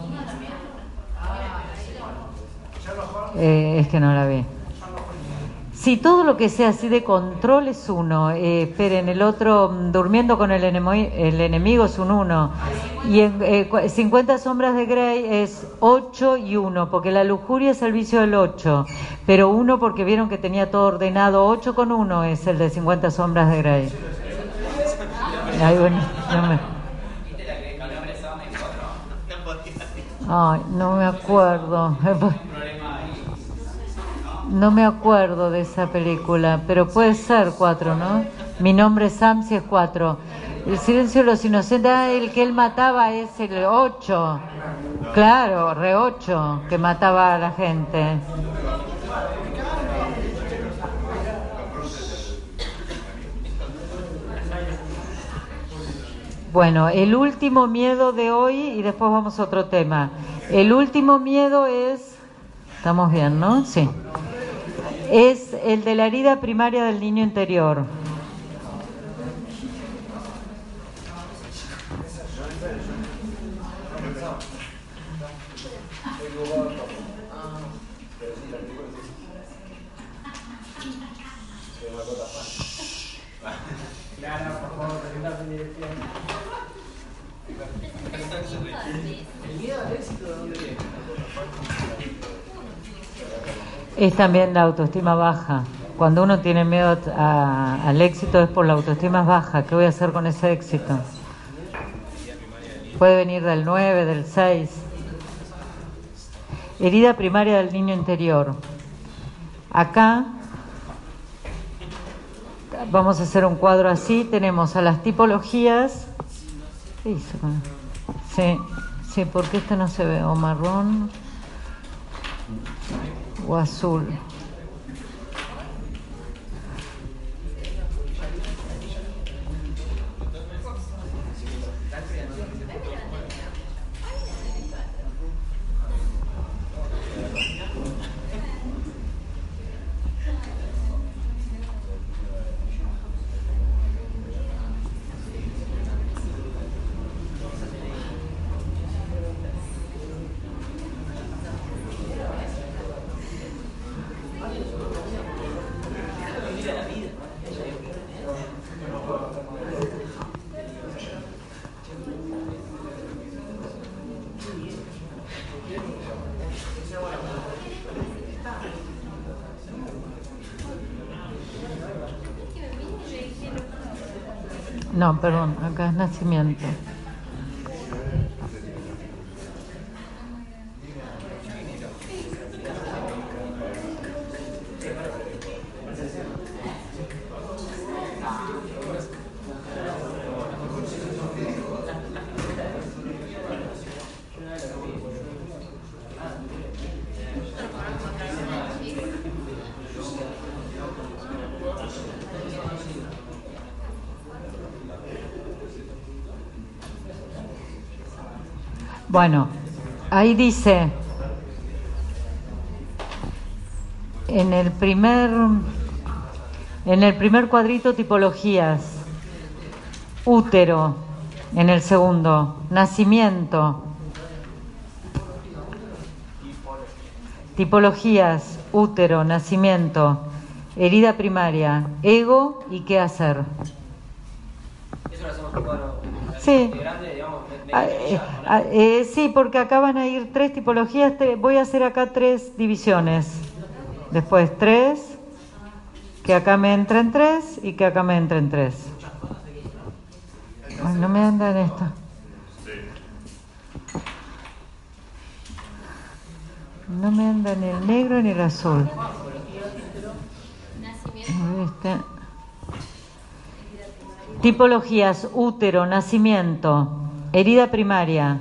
Eh, es que no la vi. Si todo lo que sea así de control es uno, eh, esperen, el otro mm, durmiendo con el, enemo- el enemigo es un uno. Y en eh, cua- 50 sombras de Grey es 8 y 1, porque la lujuria es el vicio del 8, pero uno porque vieron que tenía todo ordenado, 8 con 1 es el de 50 sombras de Grey. Ay, bueno, no me, ¿Viste la que mi nombre es Sam en ay, no me acuerdo. No me acuerdo de esa película, pero puede ser cuatro, ¿no? Mi nombre es Sam, si es cuatro. El silencio de los inocentes, ah, el que él mataba es el ocho. Claro, re ocho, que mataba a la gente. Bueno, el último miedo de hoy y después vamos a otro tema. El último miedo es, estamos bien, ¿no? Sí. Es el de la herida primaria del niño interior. Clara, por favor, presentarte en dirección. ¿El miedo al éxito de dónde viene? Es también la autoestima baja. Cuando uno tiene miedo al éxito es por la autoestima baja. ¿Qué voy a hacer con ese éxito? Puede venir del 9, del 6. Herida primaria del niño interior. Acá vamos a hacer un cuadro así. Tenemos a las tipologías. ¿Qué hizo Sí, sí, porque este no se ve. O marrón o azul. Perdón, acá es nacimiento. Bueno, ahí dice, en el primer, en el primer cuadrito tipologías, útero, en el segundo, nacimiento, tipologías, útero, nacimiento, herida primaria, ego y qué hacer. Eso lo hacemos con cuadro Sí. grande, digamos, eh, ¿no? ah, eh, sí, porque acá van a ir tres tipologías. te- voy a hacer acá tres divisiones. Después tres, que acá me entren tres y que acá me entren tres. Ay, no me anda en esto. No me anda ni el negro ni el azul. Tipologías, útero, nacimiento, herida primaria,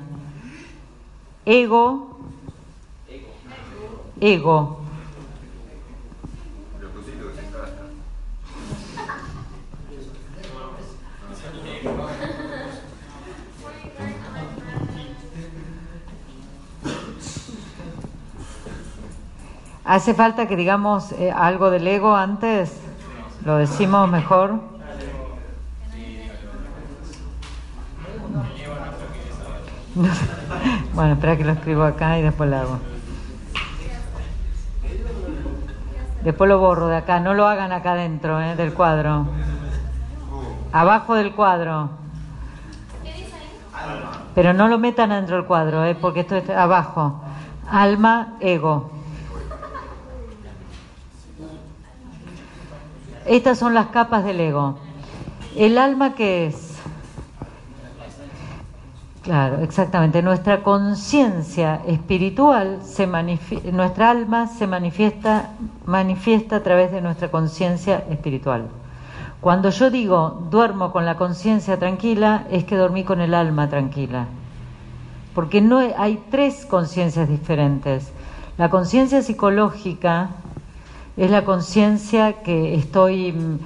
ego, ego. ¿Hace falta que digamos eh, algo del ego antes? ¿Lo decimos mejor? Bueno, espera que lo escribo acá y después lo hago. Después lo borro de acá, no lo hagan acá dentro eh, del cuadro. Abajo del cuadro. Pero no lo metan dentro del cuadro, eh, porque esto es abajo. Alma, ego. Estas son las capas del ego. ¿El alma qué es? Claro, exactamente. Nuestra conciencia espiritual, se nuestra alma se manifiesta, manifiesta a través de nuestra conciencia espiritual. Cuando yo digo duermo con la conciencia tranquila, es que dormí con el alma tranquila. Porque no hay- hay tres conciencias diferentes. La conciencia psicológica es la conciencia que estoy mm,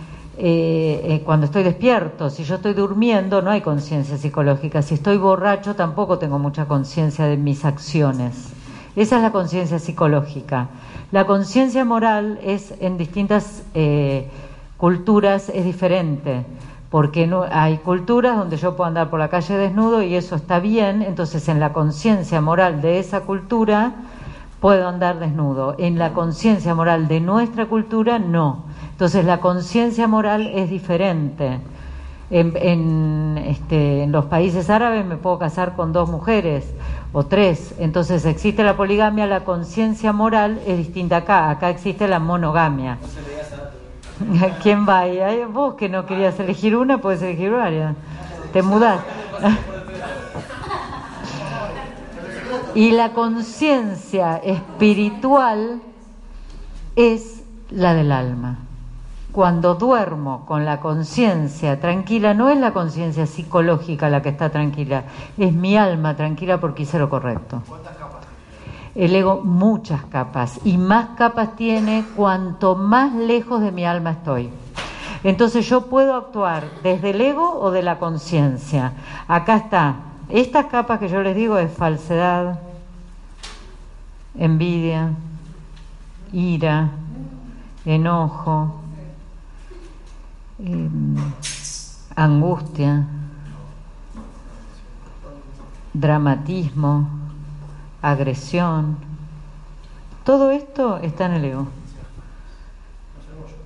eh, eh, cuando estoy despierto. Si yo estoy durmiendo, no hay conciencia psicológica. Si estoy borracho, tampoco tengo mucha conciencia de mis acciones. Esa es la conciencia psicológica. La conciencia moral es en distintas eh, culturas es diferente. Porque no, hay culturas donde yo puedo andar por la calle desnudo y eso está bien, entonces en la conciencia moral de esa cultura puedo andar desnudo. En la conciencia moral de nuestra cultura, no. Entonces la conciencia moral es diferente. En, en, este, en los países árabes me puedo casar con dos mujeres o tres. Entonces existe la poligamia, la conciencia moral es distinta acá. Acá existe la monogamia. ¿Quién va Vos que no querías elegir una, puedes elegir varias. Te mudás. Y la conciencia espiritual es la del alma. Cuando duermo con la conciencia tranquila, no es la conciencia psicológica la que está tranquila, es mi alma tranquila porque hice lo correcto. El ego muchas capas y más capas tiene cuanto más lejos de mi alma estoy. Entonces yo puedo actuar desde el ego o de la conciencia. Acá está. Estas capas que yo les digo es falsedad, envidia, ira, enojo, eh, angustia, dramatismo, agresión. Todo esto está en el ego.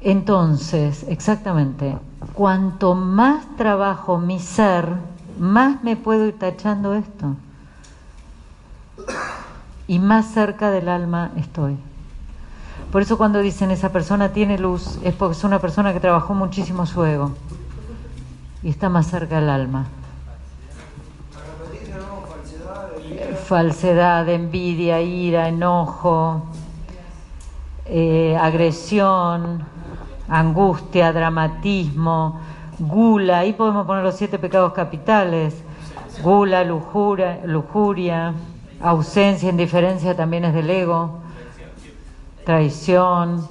Entonces, exactamente, cuanto más trabajo mi ser, más me puedo ir tachando esto. Y más cerca del alma estoy. Por eso cuando dicen esa persona tiene luz, es porque es una persona que trabajó muchísimo su ego. y está más cerca del alma. Falsedad, envidia, ira, enojo, eh, agresión, angustia, dramatismo, gula, ahí podemos poner los siete pecados capitales, gula, lujuria, lujuria ausencia, indiferencia también es del ego, traición,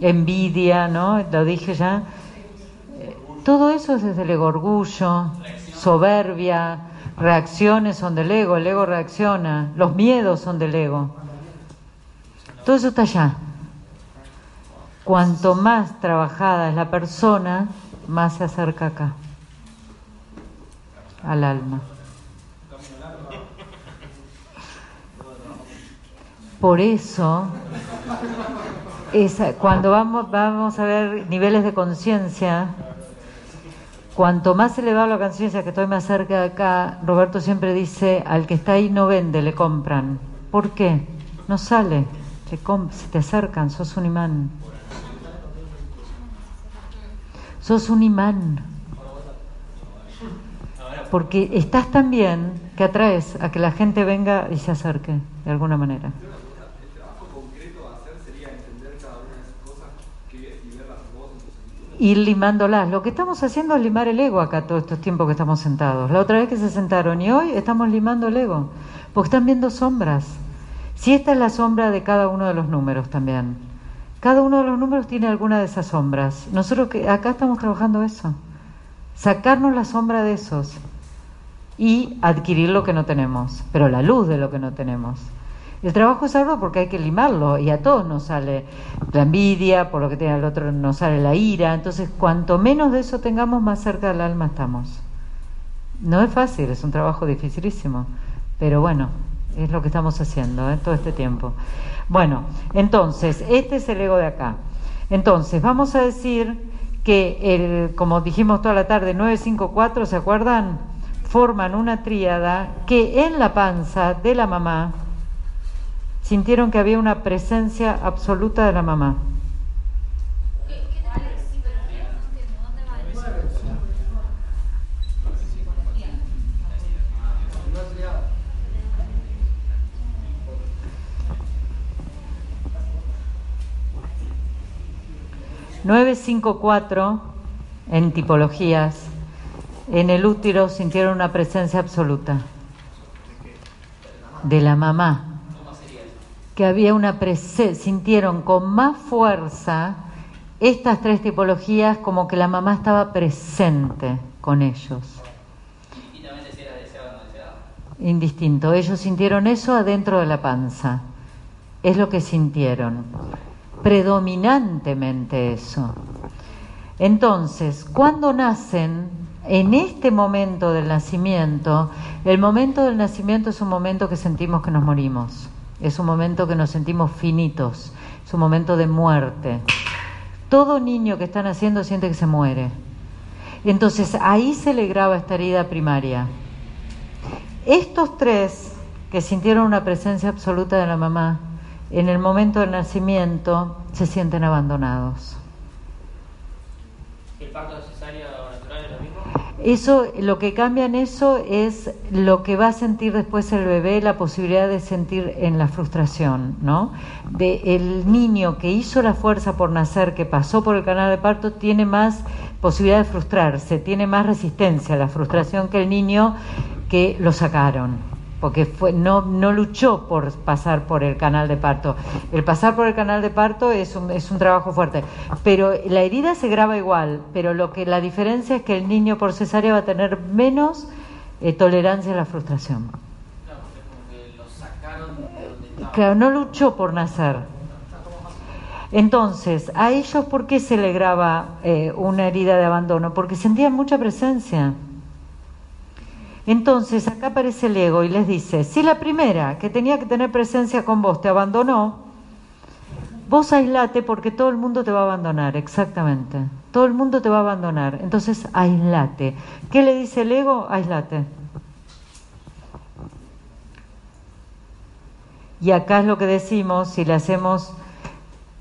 envidia, ¿no? Lo dije ya. Eh, Todo eso es desde el ego, orgullo, soberbia, reacciones son del ego, el ego reacciona, los miedos son del ego. Todo eso está allá. Cuanto más trabajada es la persona, más se acerca acá, al alma. Por eso, cuando vamos, vamos a ver niveles de conciencia, cuanto más elevada la conciencia, que estoy más cerca de acá, Roberto siempre dice, al que está ahí no vende, le compran. ¿Por qué? No sale, se te acercan, sos un imán. Sos un imán. Porque estás tan bien que atraes a que la gente venga y se acerque, de alguna manera. Ir limándolas. Lo que estamos haciendo es limar el ego acá todos estos tiempos que estamos sentados. La otra vez que se sentaron y hoy estamos limando el ego, porque están viendo sombras. Si esta es la sombra de cada uno de los números también. Cada uno de los números tiene alguna de esas sombras. Nosotros que acá estamos trabajando eso. Sacarnos la sombra de esos y adquirir lo que no tenemos, pero la luz de lo que no tenemos. El trabajo es arduo porque hay que limarlo y a todos nos sale la envidia, por lo que tiene el otro nos sale la ira. Entonces, cuanto menos de eso tengamos, más cerca del alma estamos. No es fácil, es un trabajo dificilísimo, pero bueno, es lo que estamos haciendo ¿eh? todo este tiempo. Bueno, entonces, este es el ego de acá. Entonces, vamos a decir que, el, como dijimos toda la tarde, 954, ¿se acuerdan? Forman una tríada que en la panza de la mamá sintieron que había una presencia absoluta de la mamá. ¿Qué, qué tal? Sí, pero no entiendo. ¿Dónde va eso? ...954 en tipologías... ...en el útero sintieron una presencia absoluta... ...de la mamá... ...que había una presencia... ...sintieron con más fuerza... ...estas tres tipologías como que la mamá estaba presente con ellos... Indistinto. Ellos sintieron eso adentro de la panza. Es lo que sintieron. Predominantemente eso. Entonces, cuando nacen, en este momento del nacimiento, el momento del nacimiento es un momento que sentimos que nos morimos. Es un momento que nos sentimos finitos. Es un momento de muerte. Todo niño que está naciendo siente que se muere. Entonces ahí se le graba esta herida primaria. Estos tres que sintieron una presencia absoluta de la mamá, en el momento del nacimiento se sienten abandonados. ¿El parto de cesárea o natural es lo mismo? Eso, lo que cambia en eso es lo que va a sentir después el bebé, la posibilidad de sentir en la frustración, ¿no? De el niño que hizo la fuerza por nacer, que pasó por el canal de parto, tiene más posibilidad de frustrarse, tiene más resistencia a la frustración que el niño que lo sacaron porque fue, no, no luchó por pasar por el canal de parto. El pasar por el canal de parto es un, es un trabajo fuerte, pero la herida se graba igual, pero lo que la diferencia es que el niño por cesárea va a tener menos eh, tolerancia a la frustración. Claro, porque lo sacaron de donde. Claro, no luchó por nacer. Entonces, a ellos, ¿por qué se le graba eh, una herida de abandono? Porque sentían mucha presencia. Entonces, acá aparece el ego y les dice, si la primera que tenía que tener presencia con vos te abandonó, vos aislate porque todo el mundo te va a abandonar, exactamente. Todo el mundo te va a abandonar. Entonces, aislate. ¿Qué le dice el ego? Aislate. Y acá es lo que decimos, si le hacemos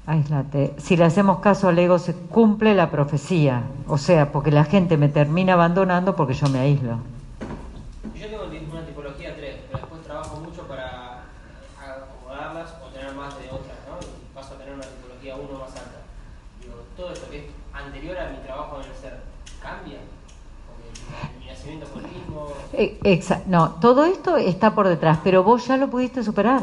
Aislate. Si le hacemos caso al ego, se cumple la profecía. O sea, porque la gente me termina abandonando porque yo me aíslo. Yo tengo una tipología 3, pero después trabajo mucho para acomodarlas o tener más de otras, ¿no? Y paso a tener una tipología 1 más alta. Digo, todo esto que es anterior a mi trabajo en el ser, ¿cambia? Porque mi nacimiento fue el mismo. Eh, Exacto. No, todo esto está por detrás, pero vos ya lo pudiste superar.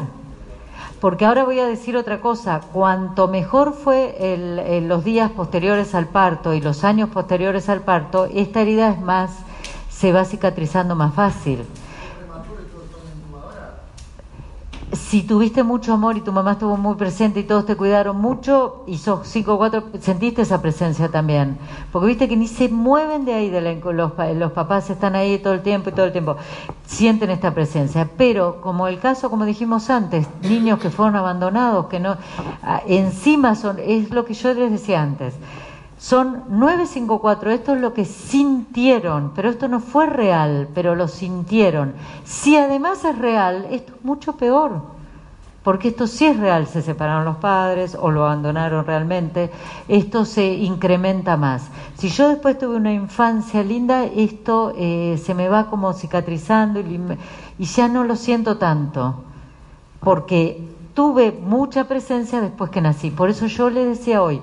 Porque ahora voy a decir otra cosa, cuanto mejor fue el- los días posteriores al parto y los años posteriores al parto, esta herida es más, se va cicatrizando más fácil. prematuro y todo esto en incubadora. Si tuviste mucho amor y tu mamá estuvo muy presente y todos te cuidaron mucho y sos 5 o 4, sentiste esa presencia también. Porque viste que ni se mueven de ahí, de la los, los papás están ahí todo el tiempo y todo el tiempo. Sienten esta presencia. Pero como el caso, como dijimos antes, niños que fueron abandonados, que no, ah, encima son, es lo que yo les decía antes. Son 954, esto es lo que sintieron, pero esto no fue real, pero lo sintieron. Si además es real, esto es mucho peor, porque esto sí es real, se separaron los padres o lo abandonaron realmente, esto se incrementa más. Si yo después tuve una infancia linda, esto eh, se me va como cicatrizando y, y ya no lo siento tanto, porque tuve mucha presencia después que nací. Por eso yo le decía hoy,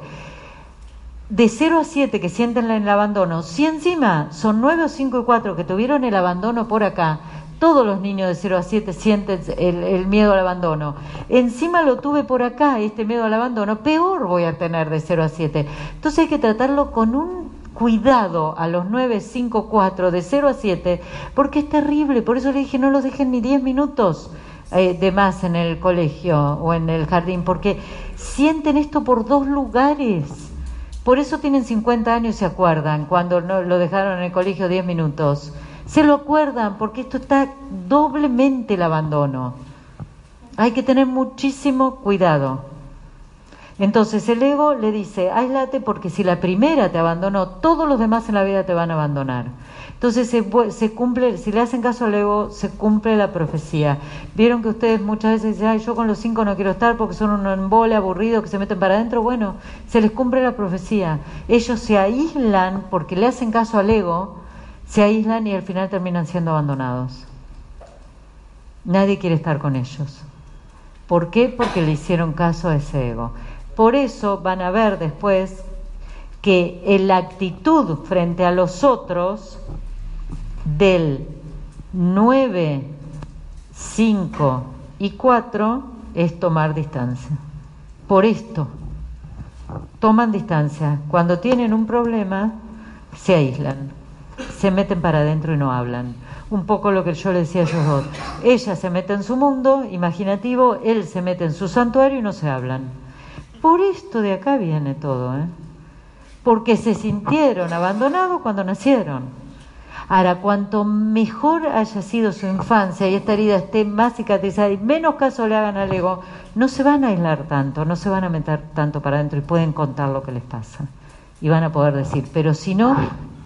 de 0 a 7 que sienten el abandono, si encima son 9 o 5 y 4 que tuvieron el abandono por acá, todos los niños de 0 a 7 sienten el, el miedo al abandono. Encima lo tuve por acá, este miedo al abandono, peor voy a tener de 0 a 7. Entonces hay que tratarlo con un cuidado a los 9, 5, 4, de 0 a 7, porque es terrible. Por eso le dije, no los dejen ni 10 minutos eh, de más en el colegio o en el jardín, porque sienten esto por dos lugares. Por eso tienen 50 años y se acuerdan cuando no lo dejaron en el colegio 10 minutos. Se lo acuerdan porque esto está doblemente el abandono. Hay que tener muchísimo cuidado. Entonces el ego le dice, aislate porque si la primera te abandonó, todos los demás en la vida te van a abandonar. Entonces se, se cumple, si le hacen caso al ego, se cumple la profecía. Vieron que ustedes muchas veces dicen, ay, yo con los cinco no quiero estar porque son un embole aburrido que se meten para adentro. Bueno, se les cumple la profecía. Ellos se aíslan porque le hacen caso al ego, se aíslan y al final terminan siendo abandonados. Nadie quiere estar con ellos. ¿Por qué? Porque le hicieron caso a ese ego. Por eso van a ver después que la actitud frente a los otros del 9, 5 y 4 es tomar distancia. Por esto, toman distancia. Cuando tienen un problema, se aíslan, se meten para adentro y no hablan. Un poco lo que yo le decía a ellos dos. Ella se mete en su mundo imaginativo, él se mete en su santuario y no se hablan. Por esto de acá viene todo, ¿eh? porque se sintieron abandonados cuando nacieron. Ahora, cuanto mejor haya sido su infancia y esta herida esté más cicatrizada y menos caso le hagan al ego, no se van a aislar tanto, no se van a meter tanto para adentro y pueden contar lo que les pasa. Y van a poder decir, pero si no,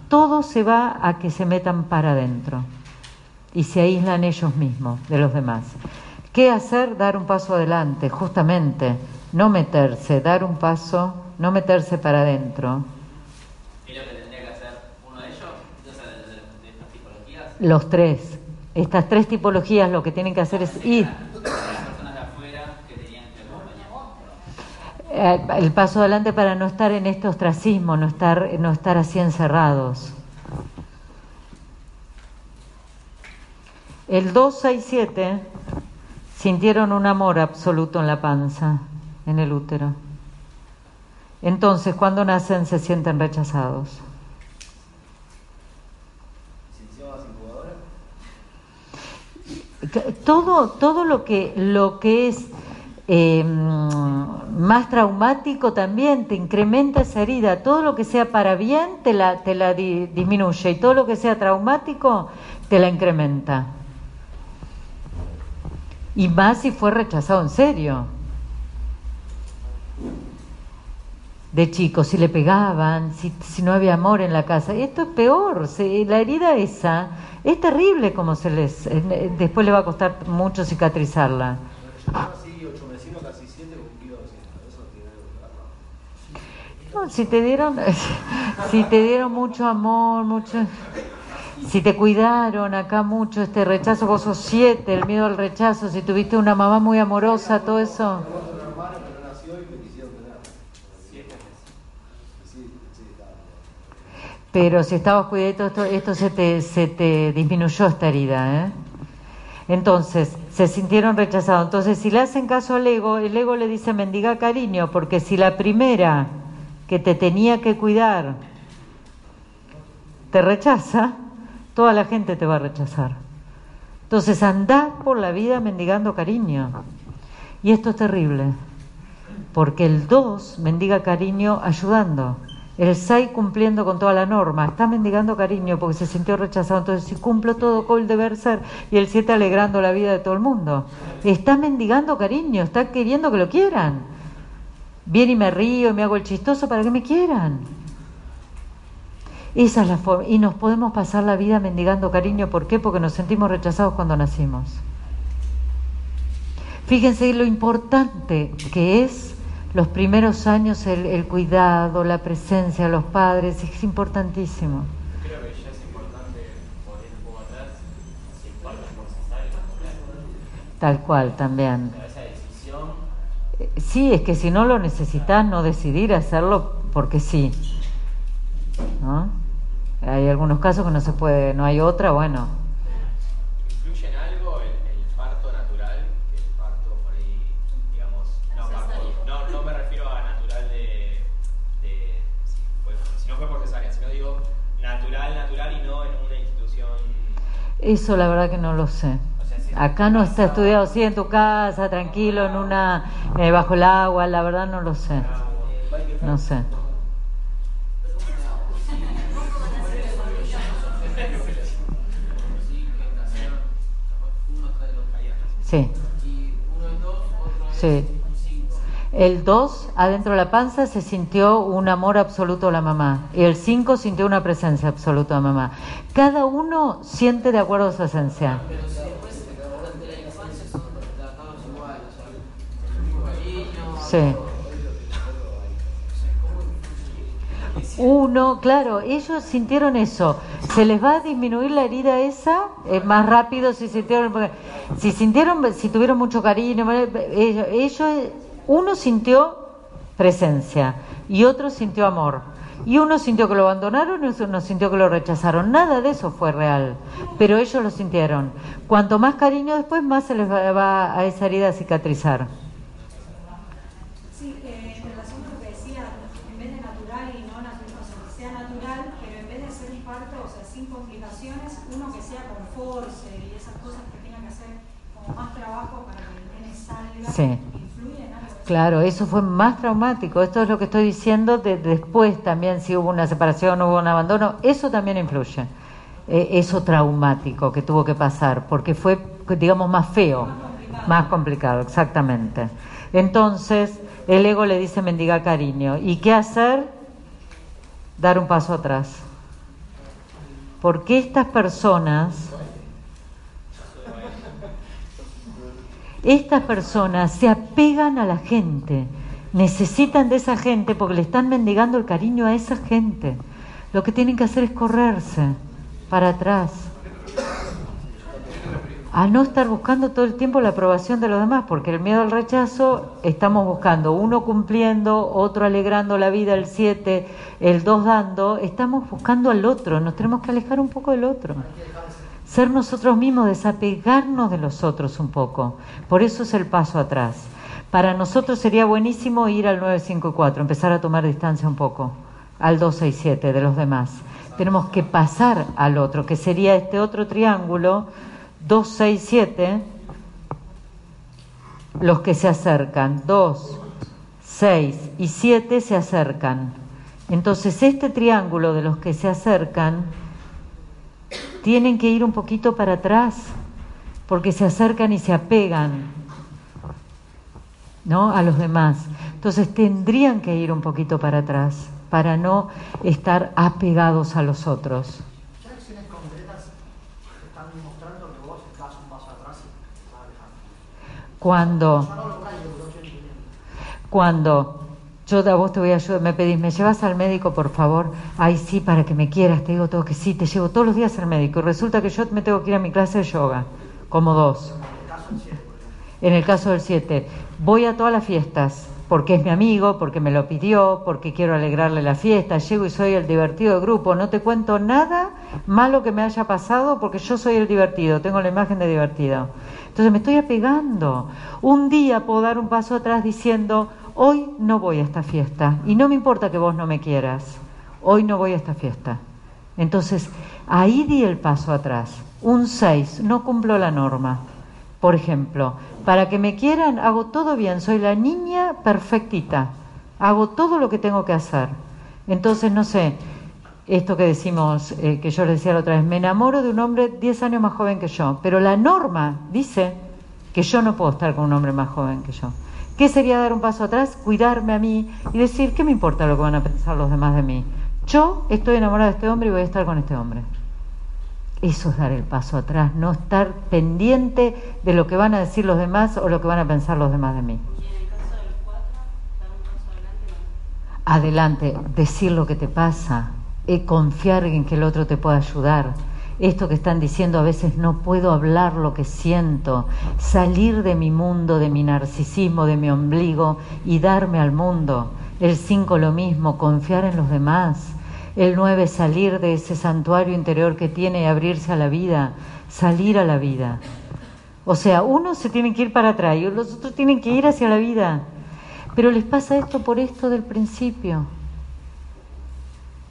todo se va a que se metan para adentro y se aíslan ellos mismos de los demás. ¿Qué hacer? Dar un paso adelante, justamente, no meterse, dar un paso, no meterse para adentro. ¿Qué es lo que tendría que hacer uno de ellos? De, de- de estas tipologías, Los tres, estas tres tipologías lo que tienen que hacer es ir. Eh, el paso adelante para no estar en este ostracismo, no estar, no estar así encerrados. El 2, 6, 7 sintieron un amor absoluto en la panza, en el útero. Entonces, cuando nacen, se sienten rechazados. Todo todo lo que lo que es eh, más traumático también te incrementa esa herida todo lo que sea para bien te la te la di- disminuye y todo lo que sea traumático te la incrementa y más si fue rechazado en serio de chicos, si le pegaban, si, si no había amor en la casa. Esto es peor, la herida esa es terrible como se les... eh, Después le va a costar mucho cicatrizarla. No, si te dieron, si te dieron mucho amor, mucho, si te cuidaron acá mucho este rechazo, vos sos siete, el miedo al rechazo, si tuviste una mamá muy amorosa, todo eso. Pero si estabas cuidadito, esto, esto se, te, se te disminuyó esta herida, ¿eh? Entonces, se sintieron rechazados. Entonces, si le hacen caso al ego, el ego le dice mendiga cariño, porque si la primera que te tenía que cuidar te rechaza, toda la gente te va a rechazar. Entonces, andás por la vida mendigando cariño. Y esto es terrible, porque el 2 mendiga cariño ayudando. El 6 cumpliendo con toda la norma, está mendigando cariño porque se sintió rechazado, entonces si cumplo todo con el deber ser, y el 7 alegrando la vida de todo el mundo. Está mendigando cariño, está queriendo que lo quieran. Viene y me río y me hago el chistoso para que me quieran. Esa es la forma. Y nos podemos pasar la vida mendigando cariño, ¿por qué? Porque nos sentimos rechazados cuando nacimos. Fíjense lo importante que es los primeros años el, el, cuidado, la presencia de los padres es importantísimo. Creo que ya es importante poner un poco atrás si el parto es por cesárea. Tal cual también. Decisión. Sí, es que si no lo necesitas, no decidir hacerlo porque sí. ¿No? Hay algunos casos que no se puede, no hay otra, bueno, ¿Influye en algo el, el parto natural? Que el parto por ahí, digamos, no, parto, no, no me refiero a natural de, de si, fue- si no fue por cesárea, sino digo natural, natural y no en una institución. Eso la verdad que no lo sé. O sea, si- Acá no está estudiado, sí, en tu casa, tranquilo, en una, eh, bajo el agua, la verdad no lo sé. No sé. Sí, Y uno es dos, otro es sí. El 2, adentro de la panza, se sintió un amor absoluto a la mamá. Y el 5 sintió una presencia absoluta a mamá. Cada uno siente de acuerdo a su esencia. Pero si después durante la infancia son tratados igual, o sea, el mismo cariño. Sí. Uno, claro, ellos sintieron eso. Se les va a disminuir la herida esa eh, más rápido si sintieron, si sintieron, si tuvieron mucho cariño, ellos, ellos, uno sintió presencia y otro sintió amor. Y uno sintió que lo abandonaron y uno sintió que lo rechazaron. Nada de eso fue real, pero ellos lo sintieron. Cuanto más cariño después, más se les va a esa herida a cicatrizar. Sí, eh, en relación a lo que decía, en vez de natural y no natural, o sea, que sea natural, pero en vez de ser un parto, o sea, sin complicaciones, uno que sea con force y esas cosas que tenga que hacer como más trabajo para que el nene salga, Sí. Claro, eso fue más traumático. Esto es lo que estoy diciendo de, después también, si hubo una separación, hubo un abandono, eso también influye. Eh, eso traumático que tuvo que pasar, porque fue, digamos, más feo, más complicado, exactamente. Entonces, el ego le dice mendiga cariño. ¿Y qué hacer? Dar un paso atrás. Porque estas personas Estas personas se apegan a la gente, necesitan de esa gente porque le están mendigando el cariño a esa gente. Lo que tienen que hacer es correrse para atrás, a no estar buscando todo el tiempo la aprobación de los demás, porque el miedo al rechazo estamos buscando uno cumpliendo, otro alegrando la vida, el 7, el 2 dando, estamos buscando al otro, nos tenemos que alejar un poco del otro ser nosotros mismos, desapegarnos de los otros un poco. Por eso es el paso atrás. Para nosotros sería buenísimo ir al 954, empezar a tomar distancia un poco, al 267 de los demás. Tenemos que pasar al otro, que sería este otro triángulo, 267, los que se acercan, 2, 6 y 7 se acercan. Entonces este triángulo de los que se acercan, tienen que ir un poquito para atrás porque se acercan y se apegan ¿no? a los demás. Entonces tendrían que ir un poquito para atrás para no estar apegados a los otros. ¿Qué acciones concretas te están mostrando que vos das un paso atrás y te estás alejando? Cuando, cuando Yo a vos te voy a ayudar, me pedís, ¿me llevas al médico, por favor? Ay, sí, para que me quieras, te digo todo que sí, te llevo todos los días al médico. Y resulta que yo me tengo que ir a mi clase de yoga, como dos. En el caso del 7, voy a todas las fiestas, porque es mi amigo, porque me lo pidió, porque quiero alegrarle la fiesta, llego y soy el divertido del grupo, no te cuento nada malo que me haya pasado porque yo soy el divertido, tengo la imagen de divertido. Entonces me estoy apegando. Un día puedo dar un paso atrás diciendo, hoy no voy a esta fiesta y no me importa que vos no me quieras, hoy no voy a esta fiesta. Entonces, ahí di el paso atrás. Un 6, no cumplo la norma. Por ejemplo, para que me quieran, hago todo bien, soy la niña perfectita, hago todo lo que tengo que hacer. Entonces, no sé, esto que decimos, eh, que yo le decía la otra vez, me enamoro de un hombre 10 años más joven que yo, pero la norma dice que yo no puedo estar con un hombre más joven que yo. ¿Qué sería dar un paso atrás? Cuidarme a mí y decir, ¿qué me importa lo que van a pensar los demás de mí? Yo estoy enamorada de este hombre y voy a estar con este hombre. Eso es dar el paso atrás, no estar pendiente de lo que van a decir los demás o lo que van a pensar los demás de mí. Adelante, decir lo que te pasa, eh, confiar en que el otro te pueda ayudar. Esto que están diciendo a veces no puedo hablar lo que siento, salir de mi mundo, de mi narcisismo, de mi ombligo y darme al mundo. El 5 lo mismo, confiar en los demás. El 9 salir de ese santuario interior que tiene y abrirse a la vida, salir a la vida. O sea, uno se tiene que ir para atrás y los otros tienen que ir hacia la vida. Pero les pasa esto por esto del principio.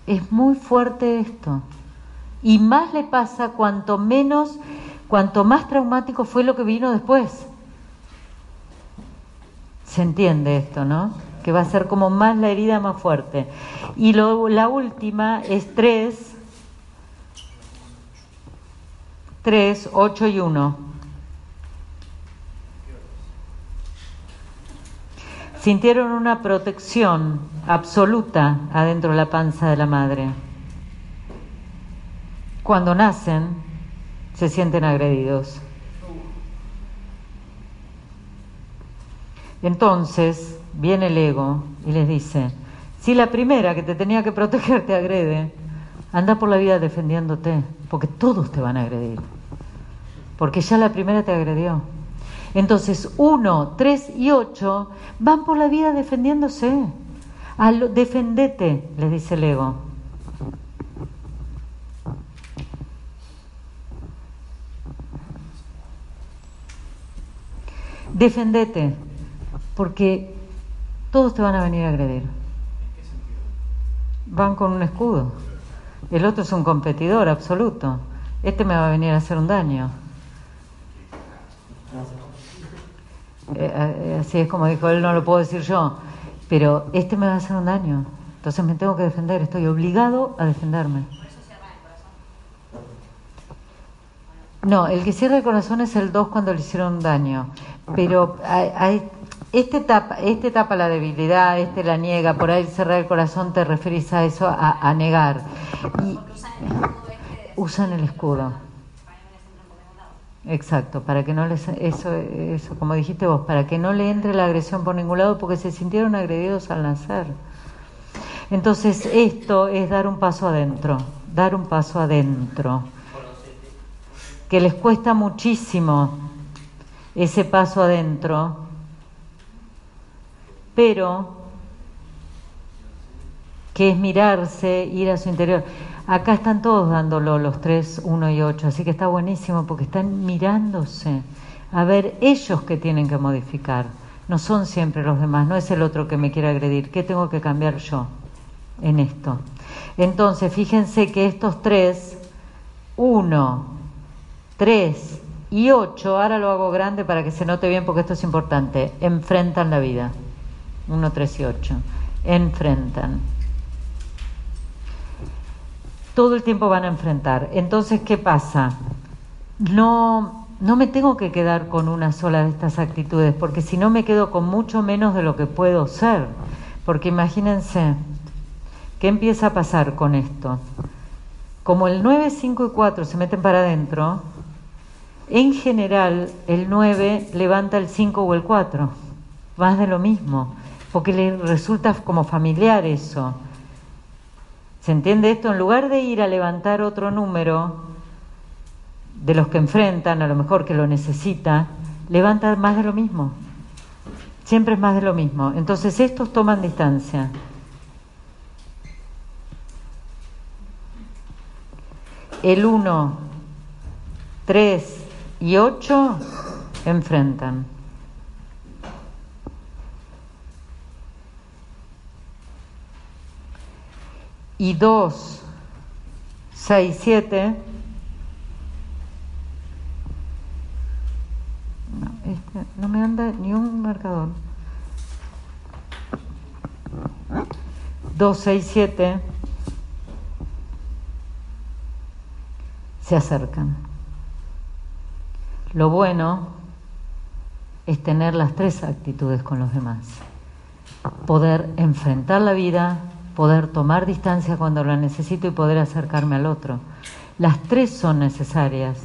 Es muy fuerte esto. Y más le pasa cuanto menos, cuanto más traumático fue lo que vino después. Se entiende esto, ¿no? Que va a ser como más la herida más fuerte. Y lo, la última es 3, 3, 8 y 1. Sintieron una protección absoluta adentro de la panza de la madre. Cuando nacen, se sienten agredidos. Entonces viene el ego y les dice, si la primera que te tenía que proteger te agrede, anda por la vida defendiéndote, porque todos te van a agredir, porque ya la primera te agredió. Entonces, uno, tres y ocho van por la vida defendiéndose. Al, defendete, les dice el ego. Defendete, porque todos te van a venir a agredir. Van con un escudo. El otro es un competidor absoluto. Este me va a venir a hacer un daño. Eh, así es como dijo él, no lo puedo decir yo, pero este me va a hacer un daño. Entonces me tengo que defender, estoy obligado a defenderme. No, el que cierra el corazón es el 2 cuando le hicieron daño. Pero hay, este, tapa, este tapa la debilidad, este la niega, por ahí cerrar el corazón te referís a eso, a, negar. Y usan el escudo. Exacto, para que no les, eso, eso, como dijiste vos, para que no le entre la agresión por ningún lado porque se sintieron agredidos al nacer. Entonces esto es dar un paso adentro, dar un paso adentro que les cuesta muchísimo ese paso adentro, pero que es mirarse, ir a su interior. Acá están todos dándolo, los tres, uno y ocho, así que está buenísimo porque están mirándose a ver ellos que tienen que modificar. No son siempre los demás, no es el otro que me quiere agredir. ¿Qué tengo que cambiar yo en esto? Entonces, fíjense que estos tres, uno, 3 y 8, ahora lo hago grande para que se note bien porque esto es importante, enfrentan la vida. 1, 3 y 8. Enfrentan. Todo el tiempo van a enfrentar. Entonces, ¿qué pasa? No, no me tengo que quedar con una sola de estas actitudes, porque si no me quedo con mucho menos de lo que puedo ser. Porque imagínense, ¿qué empieza a pasar con esto? Como el 9, 5 y 4 se meten para adentro, en general, el 9 levanta el 5 o el 4, más de lo mismo. porque le resulta como familiar eso. ¿Se entiende esto? En lugar de ir a levantar otro número de los que enfrentan, a lo mejor que lo necesita, levanta más de lo mismo. Siempre es más de lo mismo. Entonces estos toman distancia. El 1, 3 y 8 enfrentan. Y 2, 6, 7 no, este, no me anda ni un marcador. 2, 6, 7 se acercan. Lo bueno es tener las tres actitudes con los demás. Poder enfrentar la vida, poder tomar distancia cuando la necesito y poder acercarme al otro. Las tres son necesarias.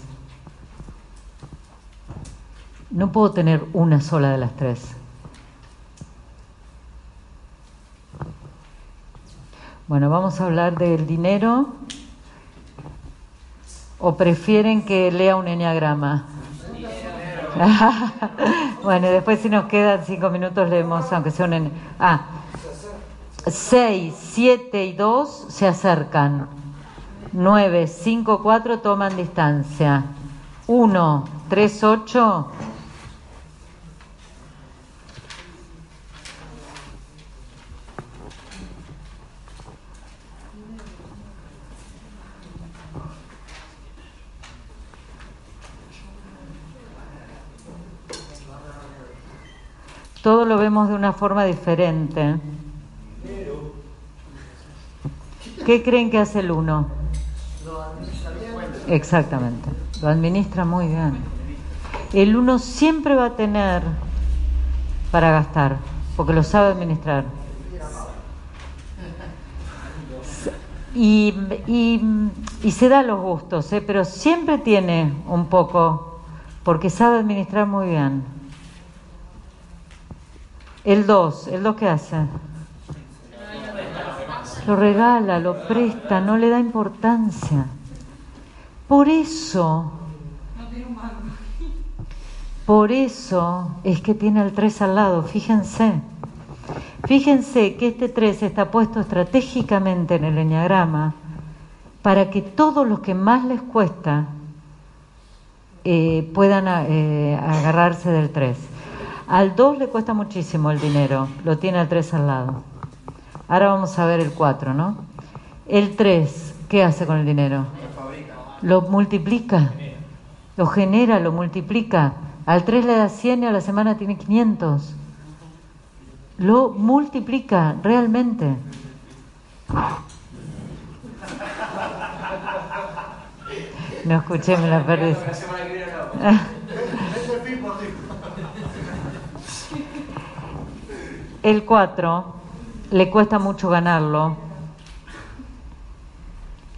No puedo tener una sola de las tres. Bueno, vamos a hablar del dinero o prefieren que lea un enneagrama. bueno, después si nos quedan cinco minutos leemos, aunque sea un Ah, seis, siete y dos se acercan. Nueve, cinco, cuatro toman distancia. Uno, tres, ocho todo lo vemos de una forma diferente. ¿Qué creen que hace el uno? Exactamente, lo administra muy bien. El uno siempre va a tener para gastar, porque lo sabe administrar. Y, y, se da los gustos, ¿eh? pero siempre tiene un poco, porque sabe administrar muy bien. El 2, ¿el 2 qué hace? Lo regala, lo presta, no le da importancia. Por eso, por eso es que tiene el 3 al lado, fíjense. Fíjense que este 3 está puesto estratégicamente en el enneagrama para que todos los que más les cuesta eh, puedan eh, agarrarse del 3. Al 2 le cuesta muchísimo el dinero, lo tiene al 3 al lado. Ahora vamos a ver el 4, ¿no? El 3, ¿qué hace con el dinero? Lo multiplica, lo genera, lo multiplica. Al 3 le da 100 y a la semana tiene 500. Lo multiplica realmente. No escuché, me la perdí. El 4 le cuesta mucho ganarlo,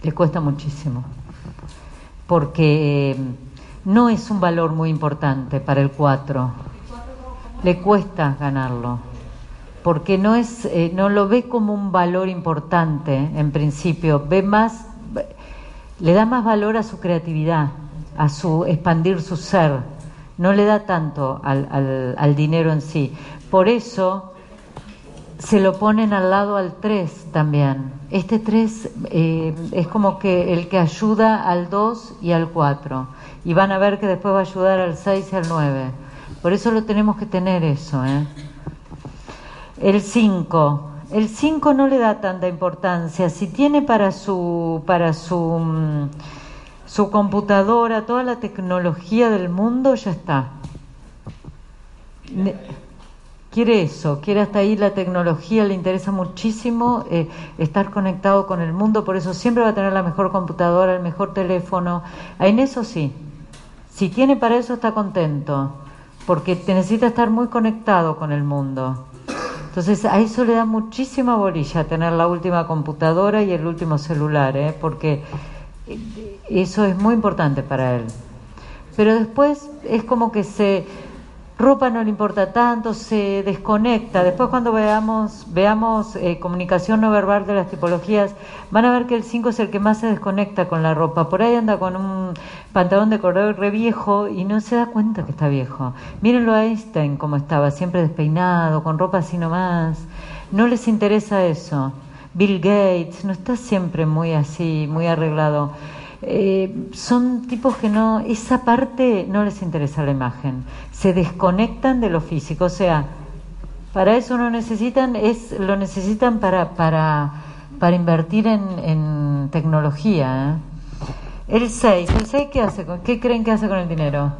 le cuesta muchísimo, porque no es un valor muy importante para el 4, le cuesta ganarlo, porque no, es, eh, no lo ve como un valor importante en principio, ve más, le da más valor a su creatividad, a su expandir su ser, no le da tanto al, al dinero en sí. Por eso se lo ponen al lado al 3 también. Este 3 eh, es como que el que ayuda al 2 y al 4. Y van a ver que después va a ayudar al 6 y al 9. Por eso lo tenemos que tener eso. ¿eh? El 5. El 5 no le da tanta importancia. Si tiene para su, para su, mm, su computadora toda la tecnología del mundo, ya está quiere eso, quiere hasta ahí la tecnología, le interesa muchísimo eh, estar conectado con el mundo, por eso siempre va a tener la mejor computadora, el mejor teléfono. En eso sí, si tiene para eso está contento, porque te necesita estar muy conectado con el mundo. Entonces a eso le da muchísima bolilla tener la última computadora y el último celular, ¿eh? porque eso es muy importante para él. Pero después es como que se ropa no le importa tanto, se desconecta. Después cuando veamos, veamos eh, comunicación no verbal de las tipologías, van a ver que el 5 es el que más se desconecta con la ropa. Por ahí anda con un pantalón de corredor re viejo y no se da cuenta que está viejo. Mírenlo a Einstein como estaba, siempre despeinado, con ropa así nomás. No les interesa eso. Bill Gates no está siempre muy así, muy arreglado. Eh, son tipos que no, esa parte no les interesa la imagen, se desconectan de lo físico, o sea, para eso no necesitan, es, lo necesitan para, para, para invertir en, en tecnología. ¿eh? El 6, ¿el 6 qué hace? ¿Qué creen que hace con el dinero?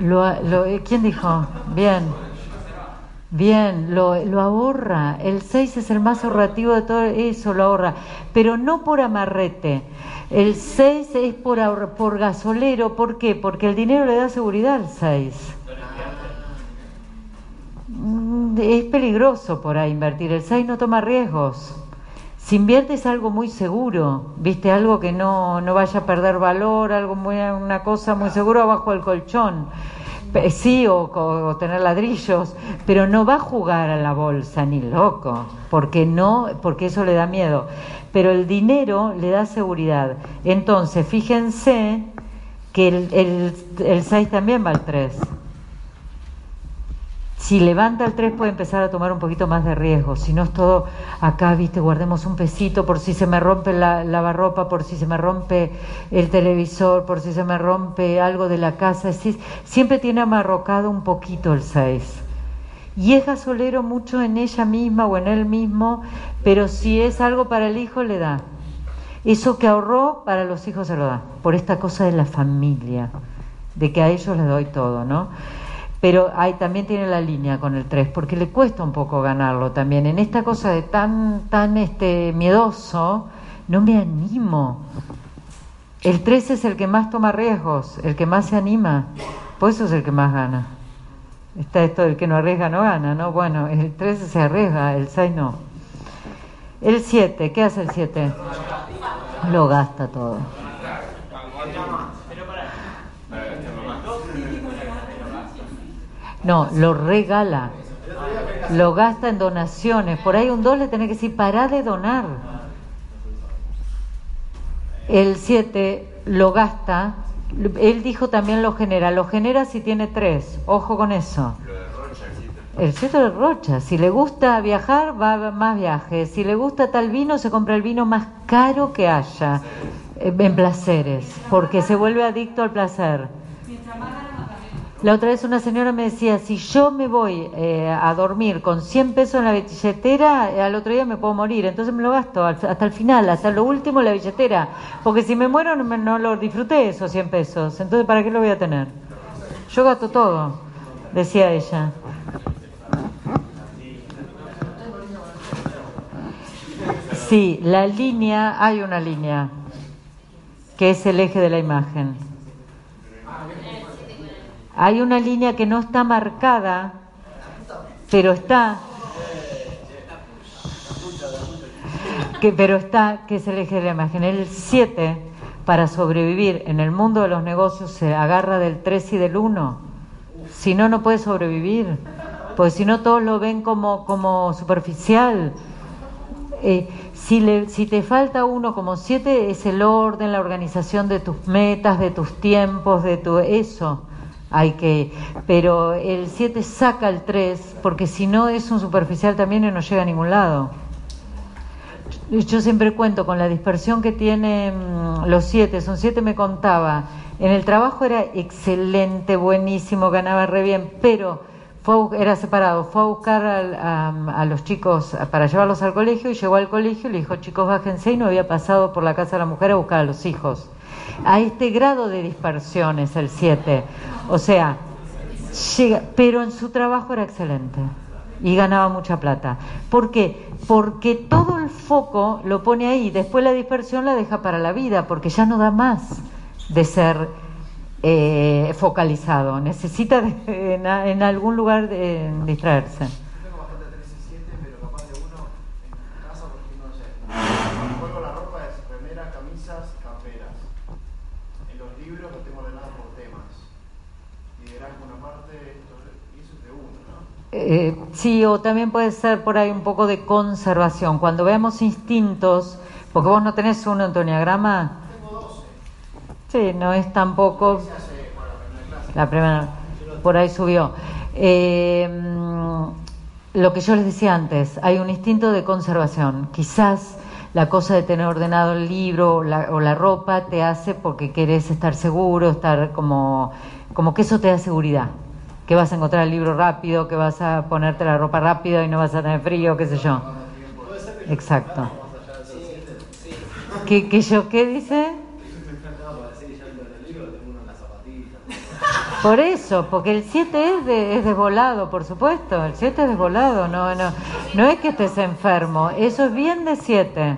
Lo, lo, ¿Quién dijo? Bien. Bien, lo, ahorra. El 6 es el más ahorrativo de todo eso, lo ahorra. Pero no por amarrete. El 6 es por, por gasolero. ¿Por qué? Porque el dinero le da seguridad al 6. Mm, es peligroso por ahí invertir. El 6 no toma riesgos. Si inviertes algo muy seguro, viste, algo que no, no vaya a perder valor, algo muy, una cosa muy seguro abajo del colchón sí, o, tener ladrillos, pero no va a jugar a la bolsa ni loco, porque no, porque eso le da miedo. Pero el dinero le da seguridad. Entonces, fíjense que el, el, el 6 también va al 3. Si levanta el 3 puede empezar a tomar un poquito más de riesgo, si no es todo acá, viste, guardemos un pesito por si se me rompe la lavarropa, por si se me rompe el televisor, por si se me rompe algo de la casa, siempre tiene amarrocado un poquito el 6. Y es gasolero mucho en ella misma o en él mismo, pero si es algo para el hijo le da. Eso que ahorró para los hijos se lo da, por esta cosa de la familia, de que a ellos les doy todo, ¿no? Pero ahí también tiene la línea con el 3, porque le cuesta un poco ganarlo también. En esta cosa de tan, tan este, miedoso, no me animo. El 3 es el que más toma riesgos, el que más se anima, por eso es el que más gana. Está esto del que no arriesga no gana, ¿no? Bueno, el 3 se arriesga, el 6 no. El 7, ¿qué hace el 7? Lo gasta todo. No, lo regala. Lo gasta en donaciones. Por ahí un 2 le tenés que decir, para de donar. El 7 lo gasta. Él dijo también lo genera. Lo genera si tiene 3. Ojo con eso. El 7 de rocha. Si le gusta viajar, va a más viajes. Si le gusta tal vino, se compra el vino más caro que haya eh, en placeres. Porque se vuelve adicto al placer. La otra vez una señora me decía, si yo me voy eh, a dormir con 100 pesos en la billetera, eh, al otro día me puedo morir, entonces me lo gasto hasta el final, hasta lo último la billetera, porque si me muero no, no lo disfruté esos 100 pesos, entonces ¿para qué lo voy a tener? Yo gasto todo, decía ella. Sí, la línea, hay una línea, que es el eje de la imagen. Hay una línea que no está marcada, pero está. Que, pero está, que es el eje de la imagen. El 7, para sobrevivir en el mundo de los negocios, se agarra del 3 y del 1. Si no, no puede sobrevivir. Porque si no, todos lo ven como, como superficial. Eh, si, le, si te falta uno como siete, es el orden, la organización de tus metas, de tus tiempos, de tu eso hay que pero el 7 saca el 3 porque si no es un superficial también y no llega a ningún lado. Yo siempre cuento con la dispersión que tienen los 7 son 7 me contaba. En el trabajo era excelente buenísimo ganaba re bien pero fue era separado. Fue a buscar a, a, los chicos para llevarlos al colegio y llegó al colegio y le dijo chicos bájense y no había pasado por la casa de la mujer a buscar a los hijos a este grado de dispersión es el 7. O sea, llega, pero en su trabajo era excelente y ganaba mucha plata. ¿Por qué? Porque todo el foco lo pone ahí, después la dispersión la deja para la vida, porque ya no da más de ser eh, focalizado, necesita en, algún lugar de, distraerse. Eh, sí, o también puede ser por ahí un poco de conservación. Cuando vemos instintos, porque vos no tenés uno en tu. Sí, no es tampoco. La primera, por ahí subió. Eh, lo que yo les decía antes, hay un instinto de conservación. Quizás la cosa de tener ordenado el libro o la, o la ropa te hace porque querés estar seguro, estar como, como que eso te da seguridad que vas a encontrar el libro rápido, que vas a ponerte la ropa rápido y no vas a tener frío, qué sé yo. Exacto. ¿Qué, qué yo qué dice? Por eso, porque el 7 es, de, es desvolado, por supuesto, el 7 es desvolado, no, no, no es que estés enfermo, eso es bien de 7,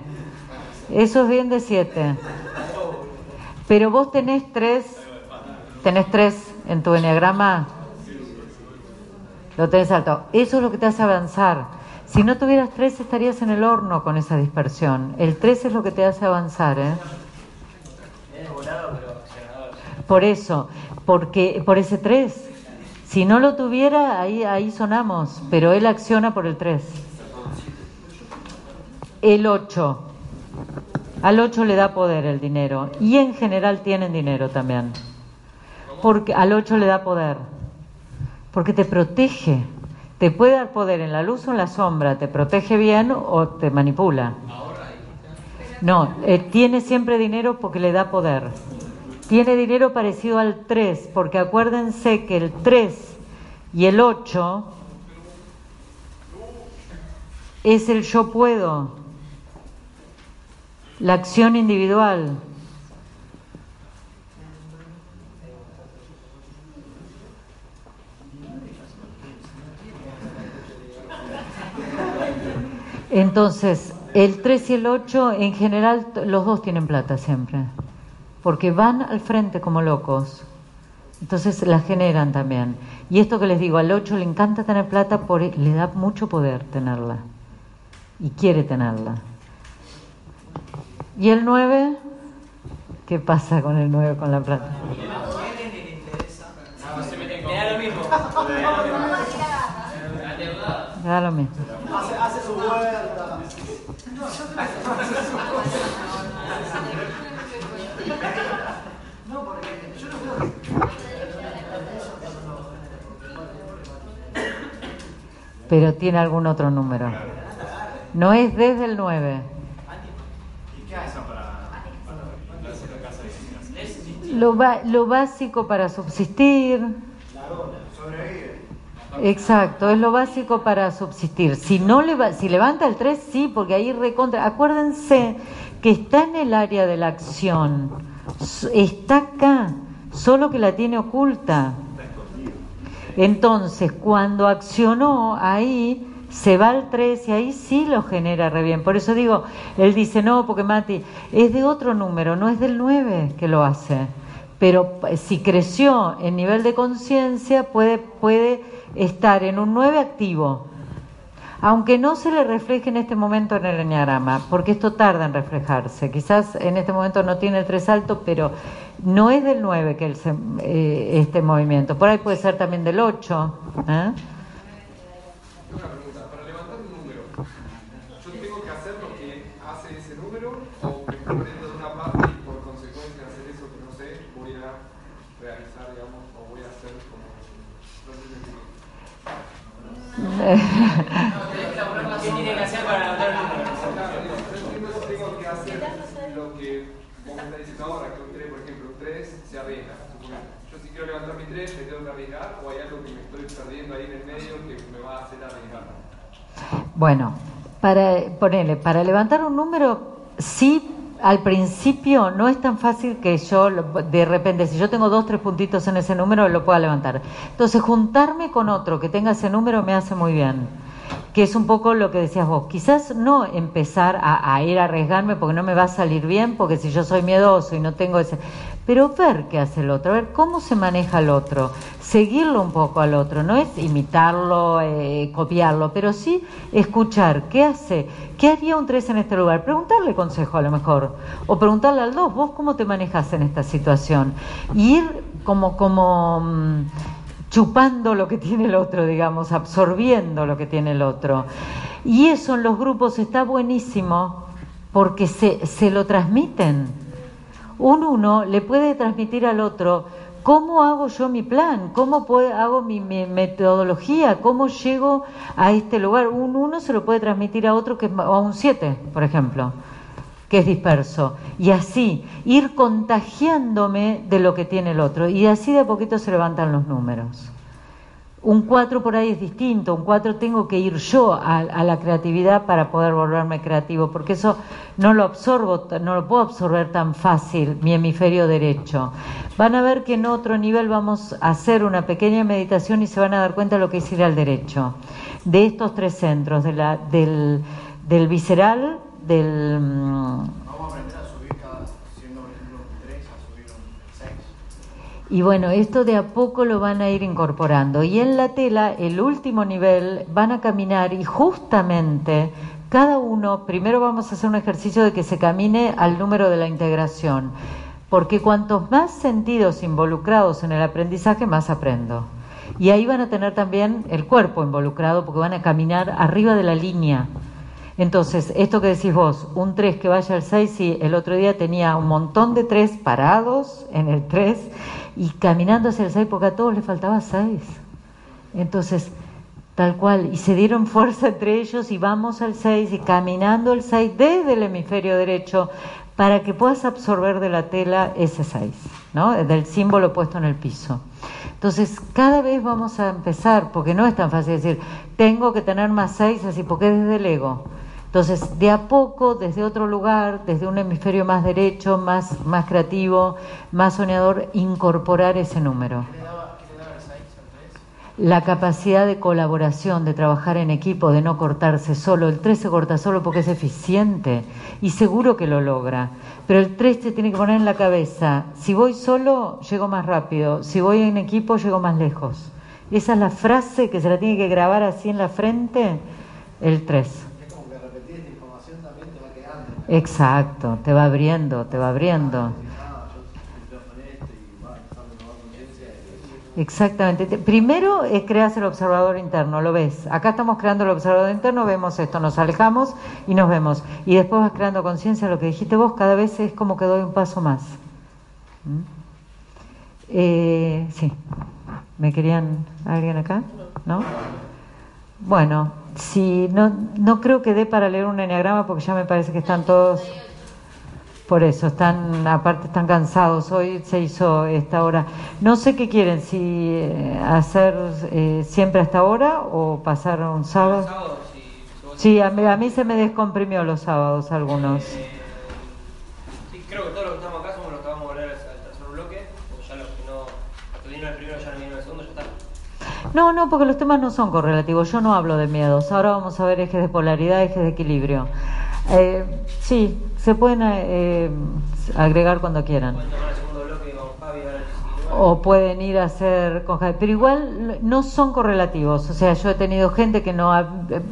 eso es bien de 7. Pero vos tenés tres, tenés tres en tu enneagrama, lo tenés alto. Eso es lo que te hace avanzar. Si no tuvieras tres, estarías en el horno con esa dispersión. El tres es lo que te hace avanzar, ¿eh? Por eso, porque por ese tres. Si no lo tuviera, ahí, ahí sonamos, pero él acciona por el tres. El ocho. Al ocho le da poder el dinero. Y en general tienen dinero también. Porque al ocho le da poder porque te protege. Te puede dar poder en la luz o en la sombra, te protege bien o te manipula. No, eh, tiene siempre dinero porque le da poder. Tiene dinero parecido al 3, porque acuérdense que el 3 y el 8 es el yo puedo, la acción individual. Entonces, el 3 y el 8, en general, los dos tienen plata siempre, porque van al frente como locos. Entonces la generan también. Y esto que les digo, al 8 le encanta tener plata, por, le da mucho poder tenerla. Y quiere tenerla. ¿Y el 9? ¿Qué pasa con el 9 con la plata? Me da lo mismo. Me da lo mismo. Pero tiene algún otro número. No es desde el 9. ¿Y qué Lo, lo básico para subsistir. Exacto, es lo básico para subsistir. Si no leva- si levanta el 3, sí, porque ahí recontra. Acuérdense que está en el área de la acción, está acá, solo que la tiene oculta. Entonces, cuando accionó ahí, se va al 3 y ahí sí lo genera re bien. Por eso digo, él dice, no, porque Mati, es de otro número, no es del 9 que lo hace. Pero eh, si creció en nivel de conciencia, puede, puede estar en un 9 activo. Aunque no se le refleje en este momento en el enneagrama, porque esto tarda en reflejarse. Quizás en este momento no tiene el 3 alto, pero no es del 9 que se- eh, este movimiento. Por ahí puede ser también del 8. ¿eh? ¿yo tengo me comprendo de una parte y por consecuencia de hacer eso que no sé, voy a realizar, digamos, o voy a hacer como... No sé si me ¿Qué tiene que hacer para levantar el número? Yo tengo que hacer lo que vos me estás diciendo ahora, que un 3, por ejemplo, un 3 se suponete. Yo si quiero levantar mi 3, me tengo que arriesgar o hay algo que me estoy perdiendo ahí en el medio que me va a hacer arriesgar. Bueno, para ponerle, para levantar un número, sí, al principio no es tan fácil que yo de repente, si yo tengo dos, tres puntitos en ese número, lo pueda levantar. Entonces, juntarme con otro que tenga ese número me hace muy bien. Que es un poco lo que decías vos. Quizás no empezar a, a ir a arriesgarme porque no me va a salir bien, porque si yo soy miedoso y no tengo ese. Pero ver qué hace el otro, ver cómo se maneja el otro, seguirlo un poco al otro, no es imitarlo, eh, copiarlo, pero sí escuchar qué hace, qué haría un 3 en este lugar, preguntarle consejo a lo mejor, o preguntarle al 2, vos cómo te manejas en esta situación, y ir como, como, mm, chupando lo que tiene el otro, digamos, absorbiendo lo que tiene el otro. Y eso en los grupos está buenísimo porque se, se lo transmiten. Un uno le puede transmitir al otro cómo hago yo mi plan, cómo puedo, hago mi, mi metodología, cómo llego a este lugar. Un uno se lo puede transmitir a otro que a un siete, por ejemplo que es disperso. Y así, ir contagiándome de lo que tiene el otro. Y así de a poquito se levantan los números. Un 4 por ahí es distinto, un 4 tengo que ir yo a, la creatividad para poder volverme creativo, porque eso no lo absorbo, no lo puedo absorber tan fácil, mi hemisferio derecho. Van a ver que en otro nivel vamos a hacer una pequeña meditación y se van a dar cuenta de lo que es ir al derecho. De estos tres centros, del, del visceral, del... Vamos a aprender a subir cada, siendo por ejemplo un 3, a subir un 6. Y bueno, esto de a poco lo van a ir incorporando. Y en la tela, el último nivel, van a caminar y justamente cada uno, primero vamos a hacer un ejercicio de que se camine al número de la integración, porque cuantos más sentidos involucrados en el aprendizaje, más aprendo. Y ahí van a tener también el cuerpo involucrado, porque van a caminar arriba de la línea. Entonces, esto que decís vos, un 3 que vaya al 6, sí, el otro día tenía un montón de 3 parados en el 3 y caminando hacia el 6 porque a todos les faltaba 6. Entonces, tal cual, y se dieron fuerza entre ellos y vamos al 6 y caminando el 6 desde el hemisferio derecho para que puedas absorber de la tela ese 6, ¿no? Del símbolo puesto en el piso. Entonces, cada vez vamos a empezar, porque no es tan fácil decir, tengo que tener más 6 así, porque es desde el ego. Entonces, de a poco, desde otro lugar, desde un hemisferio más derecho, más, más creativo, más soñador, incorporar ese número. La capacidad de colaboración, de trabajar en equipo, de no cortarse solo. El 3 se corta solo porque es eficiente y seguro que lo logra. Pero el 3 se tiene que poner en la cabeza, si voy solo, llego más rápido. Si voy en equipo, llego más lejos. Esa es la frase que se la tiene que grabar así en la frente, el 3. Exacto, te va abriendo, te va abriendo. Exactamente. Primero es creas el observador interno, lo ves. Acá estamos creando el observador interno, vemos esto, nos alejamos y nos vemos. Y después vas creando conciencia, lo que dijiste vos, cada vez es como que doy un paso más. ¿Mm? Eh, sí. ¿Me querían alguien acá? ¿No? Bueno, si no, no creo que dé para leer un enneagrama porque ya me parece que están todos por eso, están, aparte están cansados, hoy se hizo esta hora. No sé qué quieren, si eh, hacer eh, siempre hasta ahora o pasar un sábado. Sí, a mí, a mí se me descomprimió los sábados algunos. Eh, sí, creo que todos los estamos acá somos los que vamos a volver al tercer bloque, porque ya los que no, los que vinieron el primero ya no vinieron el segundo, ya están. No, no, porque los temas no son correlativos. Yo no hablo de miedos. Ahora vamos a ver ejes de polaridad, ejes de equilibrio. Eh, sí, se pueden eh, agregar cuando quieran. O pueden ir a hacer con pero igual no son correlativos. O sea, yo he tenido gente que no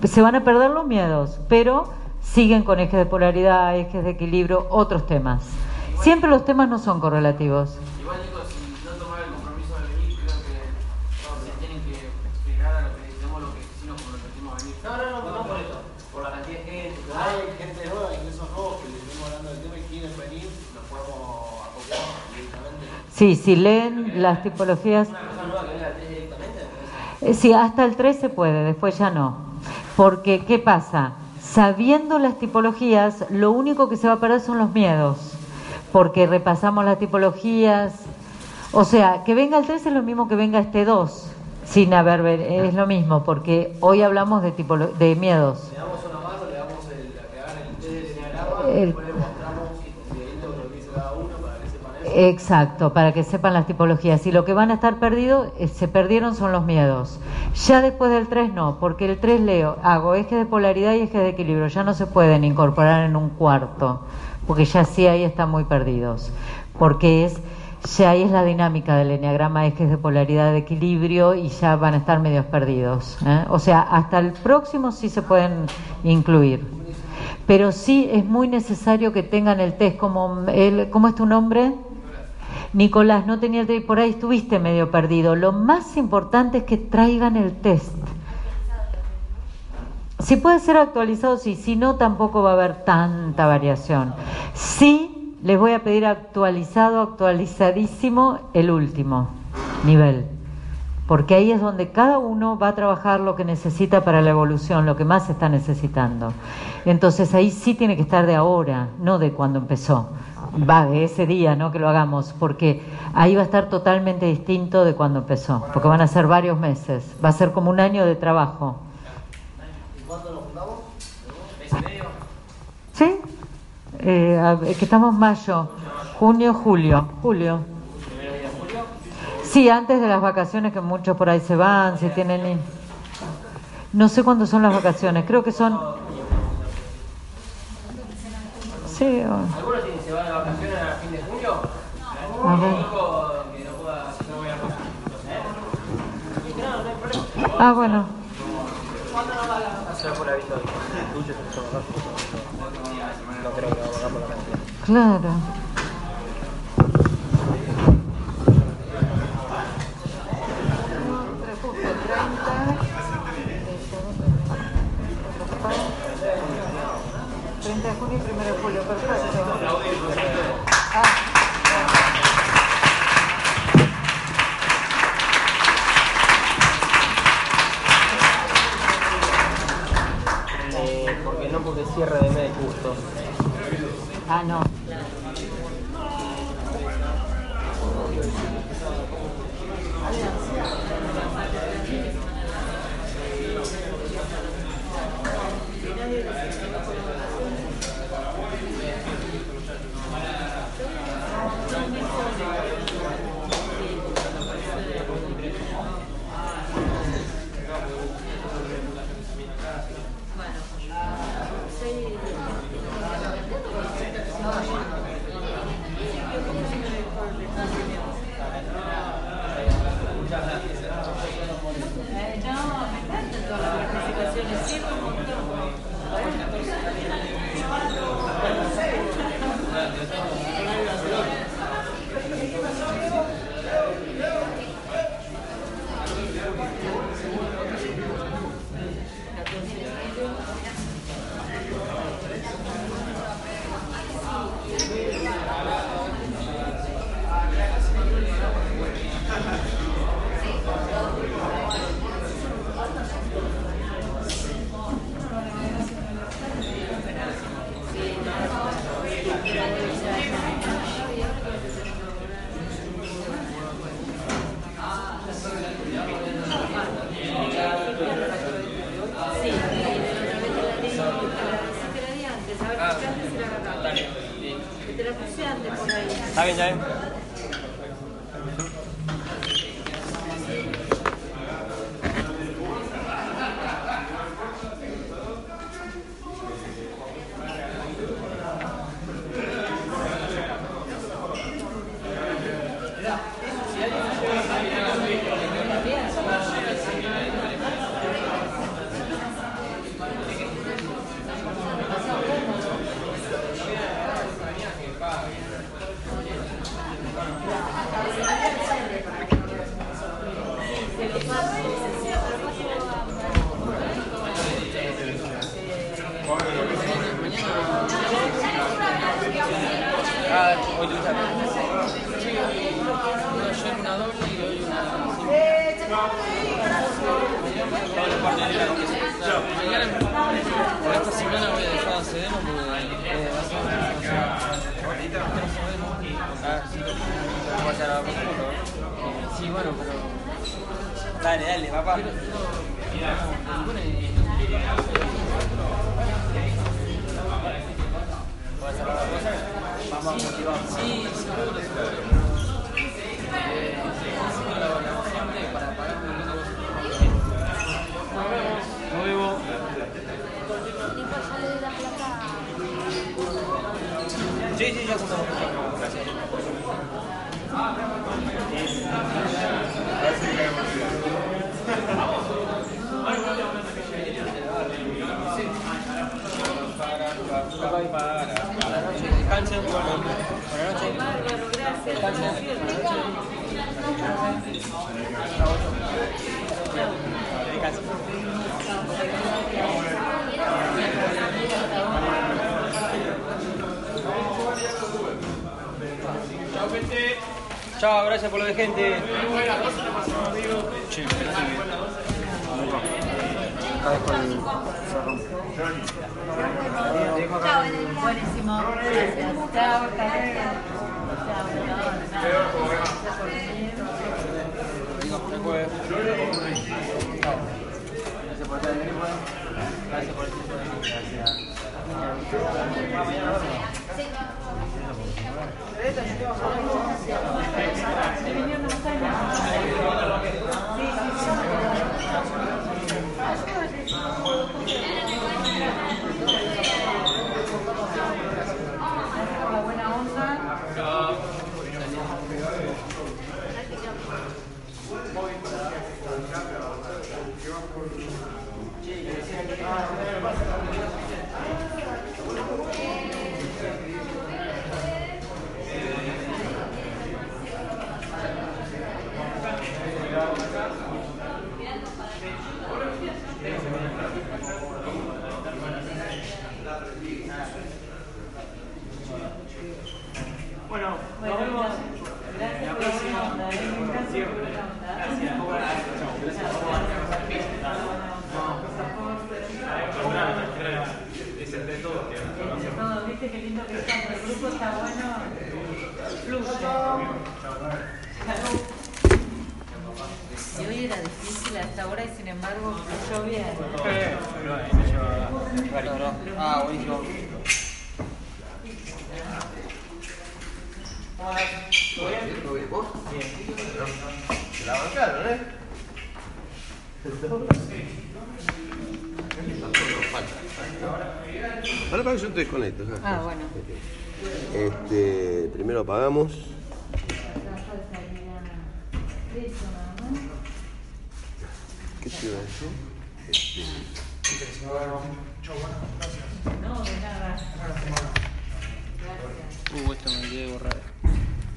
se van a perder los miedos, pero siguen con ejes de polaridad, ejes de equilibrio, otros temas. Siempre los temas no son correlativos. Sí, si leen las tipologías... Eh, sí, hasta el 3 se puede, después ya no. Porque, ¿qué pasa? Sabiendo las tipologías, lo único que se va a perder son los miedos. Porque repasamos las tipologías. O sea, que venga el 3 es lo mismo que venga este 2. Sin haber, es lo mismo, porque hoy hablamos de, de miedos. Le damos una mano, le damos el, el, Exacto, para que sepan las tipologías. Y lo que van a estar perdidos, eh, se perdieron son los miedos. Ya después del 3 no, porque el 3 leo, hago eje de polaridad y eje de equilibrio. Ya no se pueden incorporar en un cuarto, porque ya sí ahí están muy perdidos. Porque es, ya ahí es la dinámica del enneagrama, ejes de polaridad de equilibrio y ya van a estar medios perdidos. ¿eh? O sea, hasta el próximo sí se pueden incluir. Pero sí es muy necesario que tengan el test como, el, ¿cómo es tu nombre? Nicolás, no tenía el test, por ahí estuviste medio perdido. Lo más importante es que traigan el test. Si puede ser actualizado, sí, si no, tampoco va a haber tanta variación. Sí, les voy a pedir actualizado, actualizadísimo, el último nivel. Porque ahí es donde cada uno va a trabajar lo que necesita para la evolución, lo que más está necesitando. Entonces ahí sí tiene que estar de ahora, no de cuando empezó va de ese día, ¿no? Que lo hagamos, porque ahí va a estar totalmente distinto de cuando empezó, porque van a ser varios meses, va a ser como un año de trabajo. ¿Y cuándo juntamos? ¿Mes y medio? ¿Sí? Eh, ver, que estamos mayo, junio, julio, julio. Sí, antes de las vacaciones que muchos por ahí se van, si tienen... No sé cuándo son las vacaciones, creo que son... Sí, o- ¿Algunos se van de vacaciones a fin de julio? a ver. Dijo que no pueda no voy a no, no. Ah, bueno. Hacer por aviso tuyo, no creo que hagamos la cantidad. Claro. De junio y 1 de julio, perfecto. Ah. Eh, porque no porque cierre de mes justo. Ah, no. Vemos. Sí, sí, ya juntamos. Gracias. Noches, Descansen, buenas noches. Bárbaro, gracias. Chao, gente. Chao, gracias por lo de gente. Che, Buenísimo. Gracias. Chao, hasta luego. Gracias por estar Gracias por La buena onda. Bueno, Bueno, nos vemos. gracias La por la próxima. buena onda, ¿eh? Me encanta Siempre. la buena onda. Gracias. Es entre todos que Entre todos, viste qué lindo que está, el grupo está bueno, fluye. Y hoy era difícil a esta hora y sin embargo fluyó bien. Ah, buenísimo. ¿Todo bien? ¿Vos? Bien. Se la bancaron, ¿eh? Ahora para que yo te desconecto. ¿sabes? Ah, bueno. Este, primero apagamos.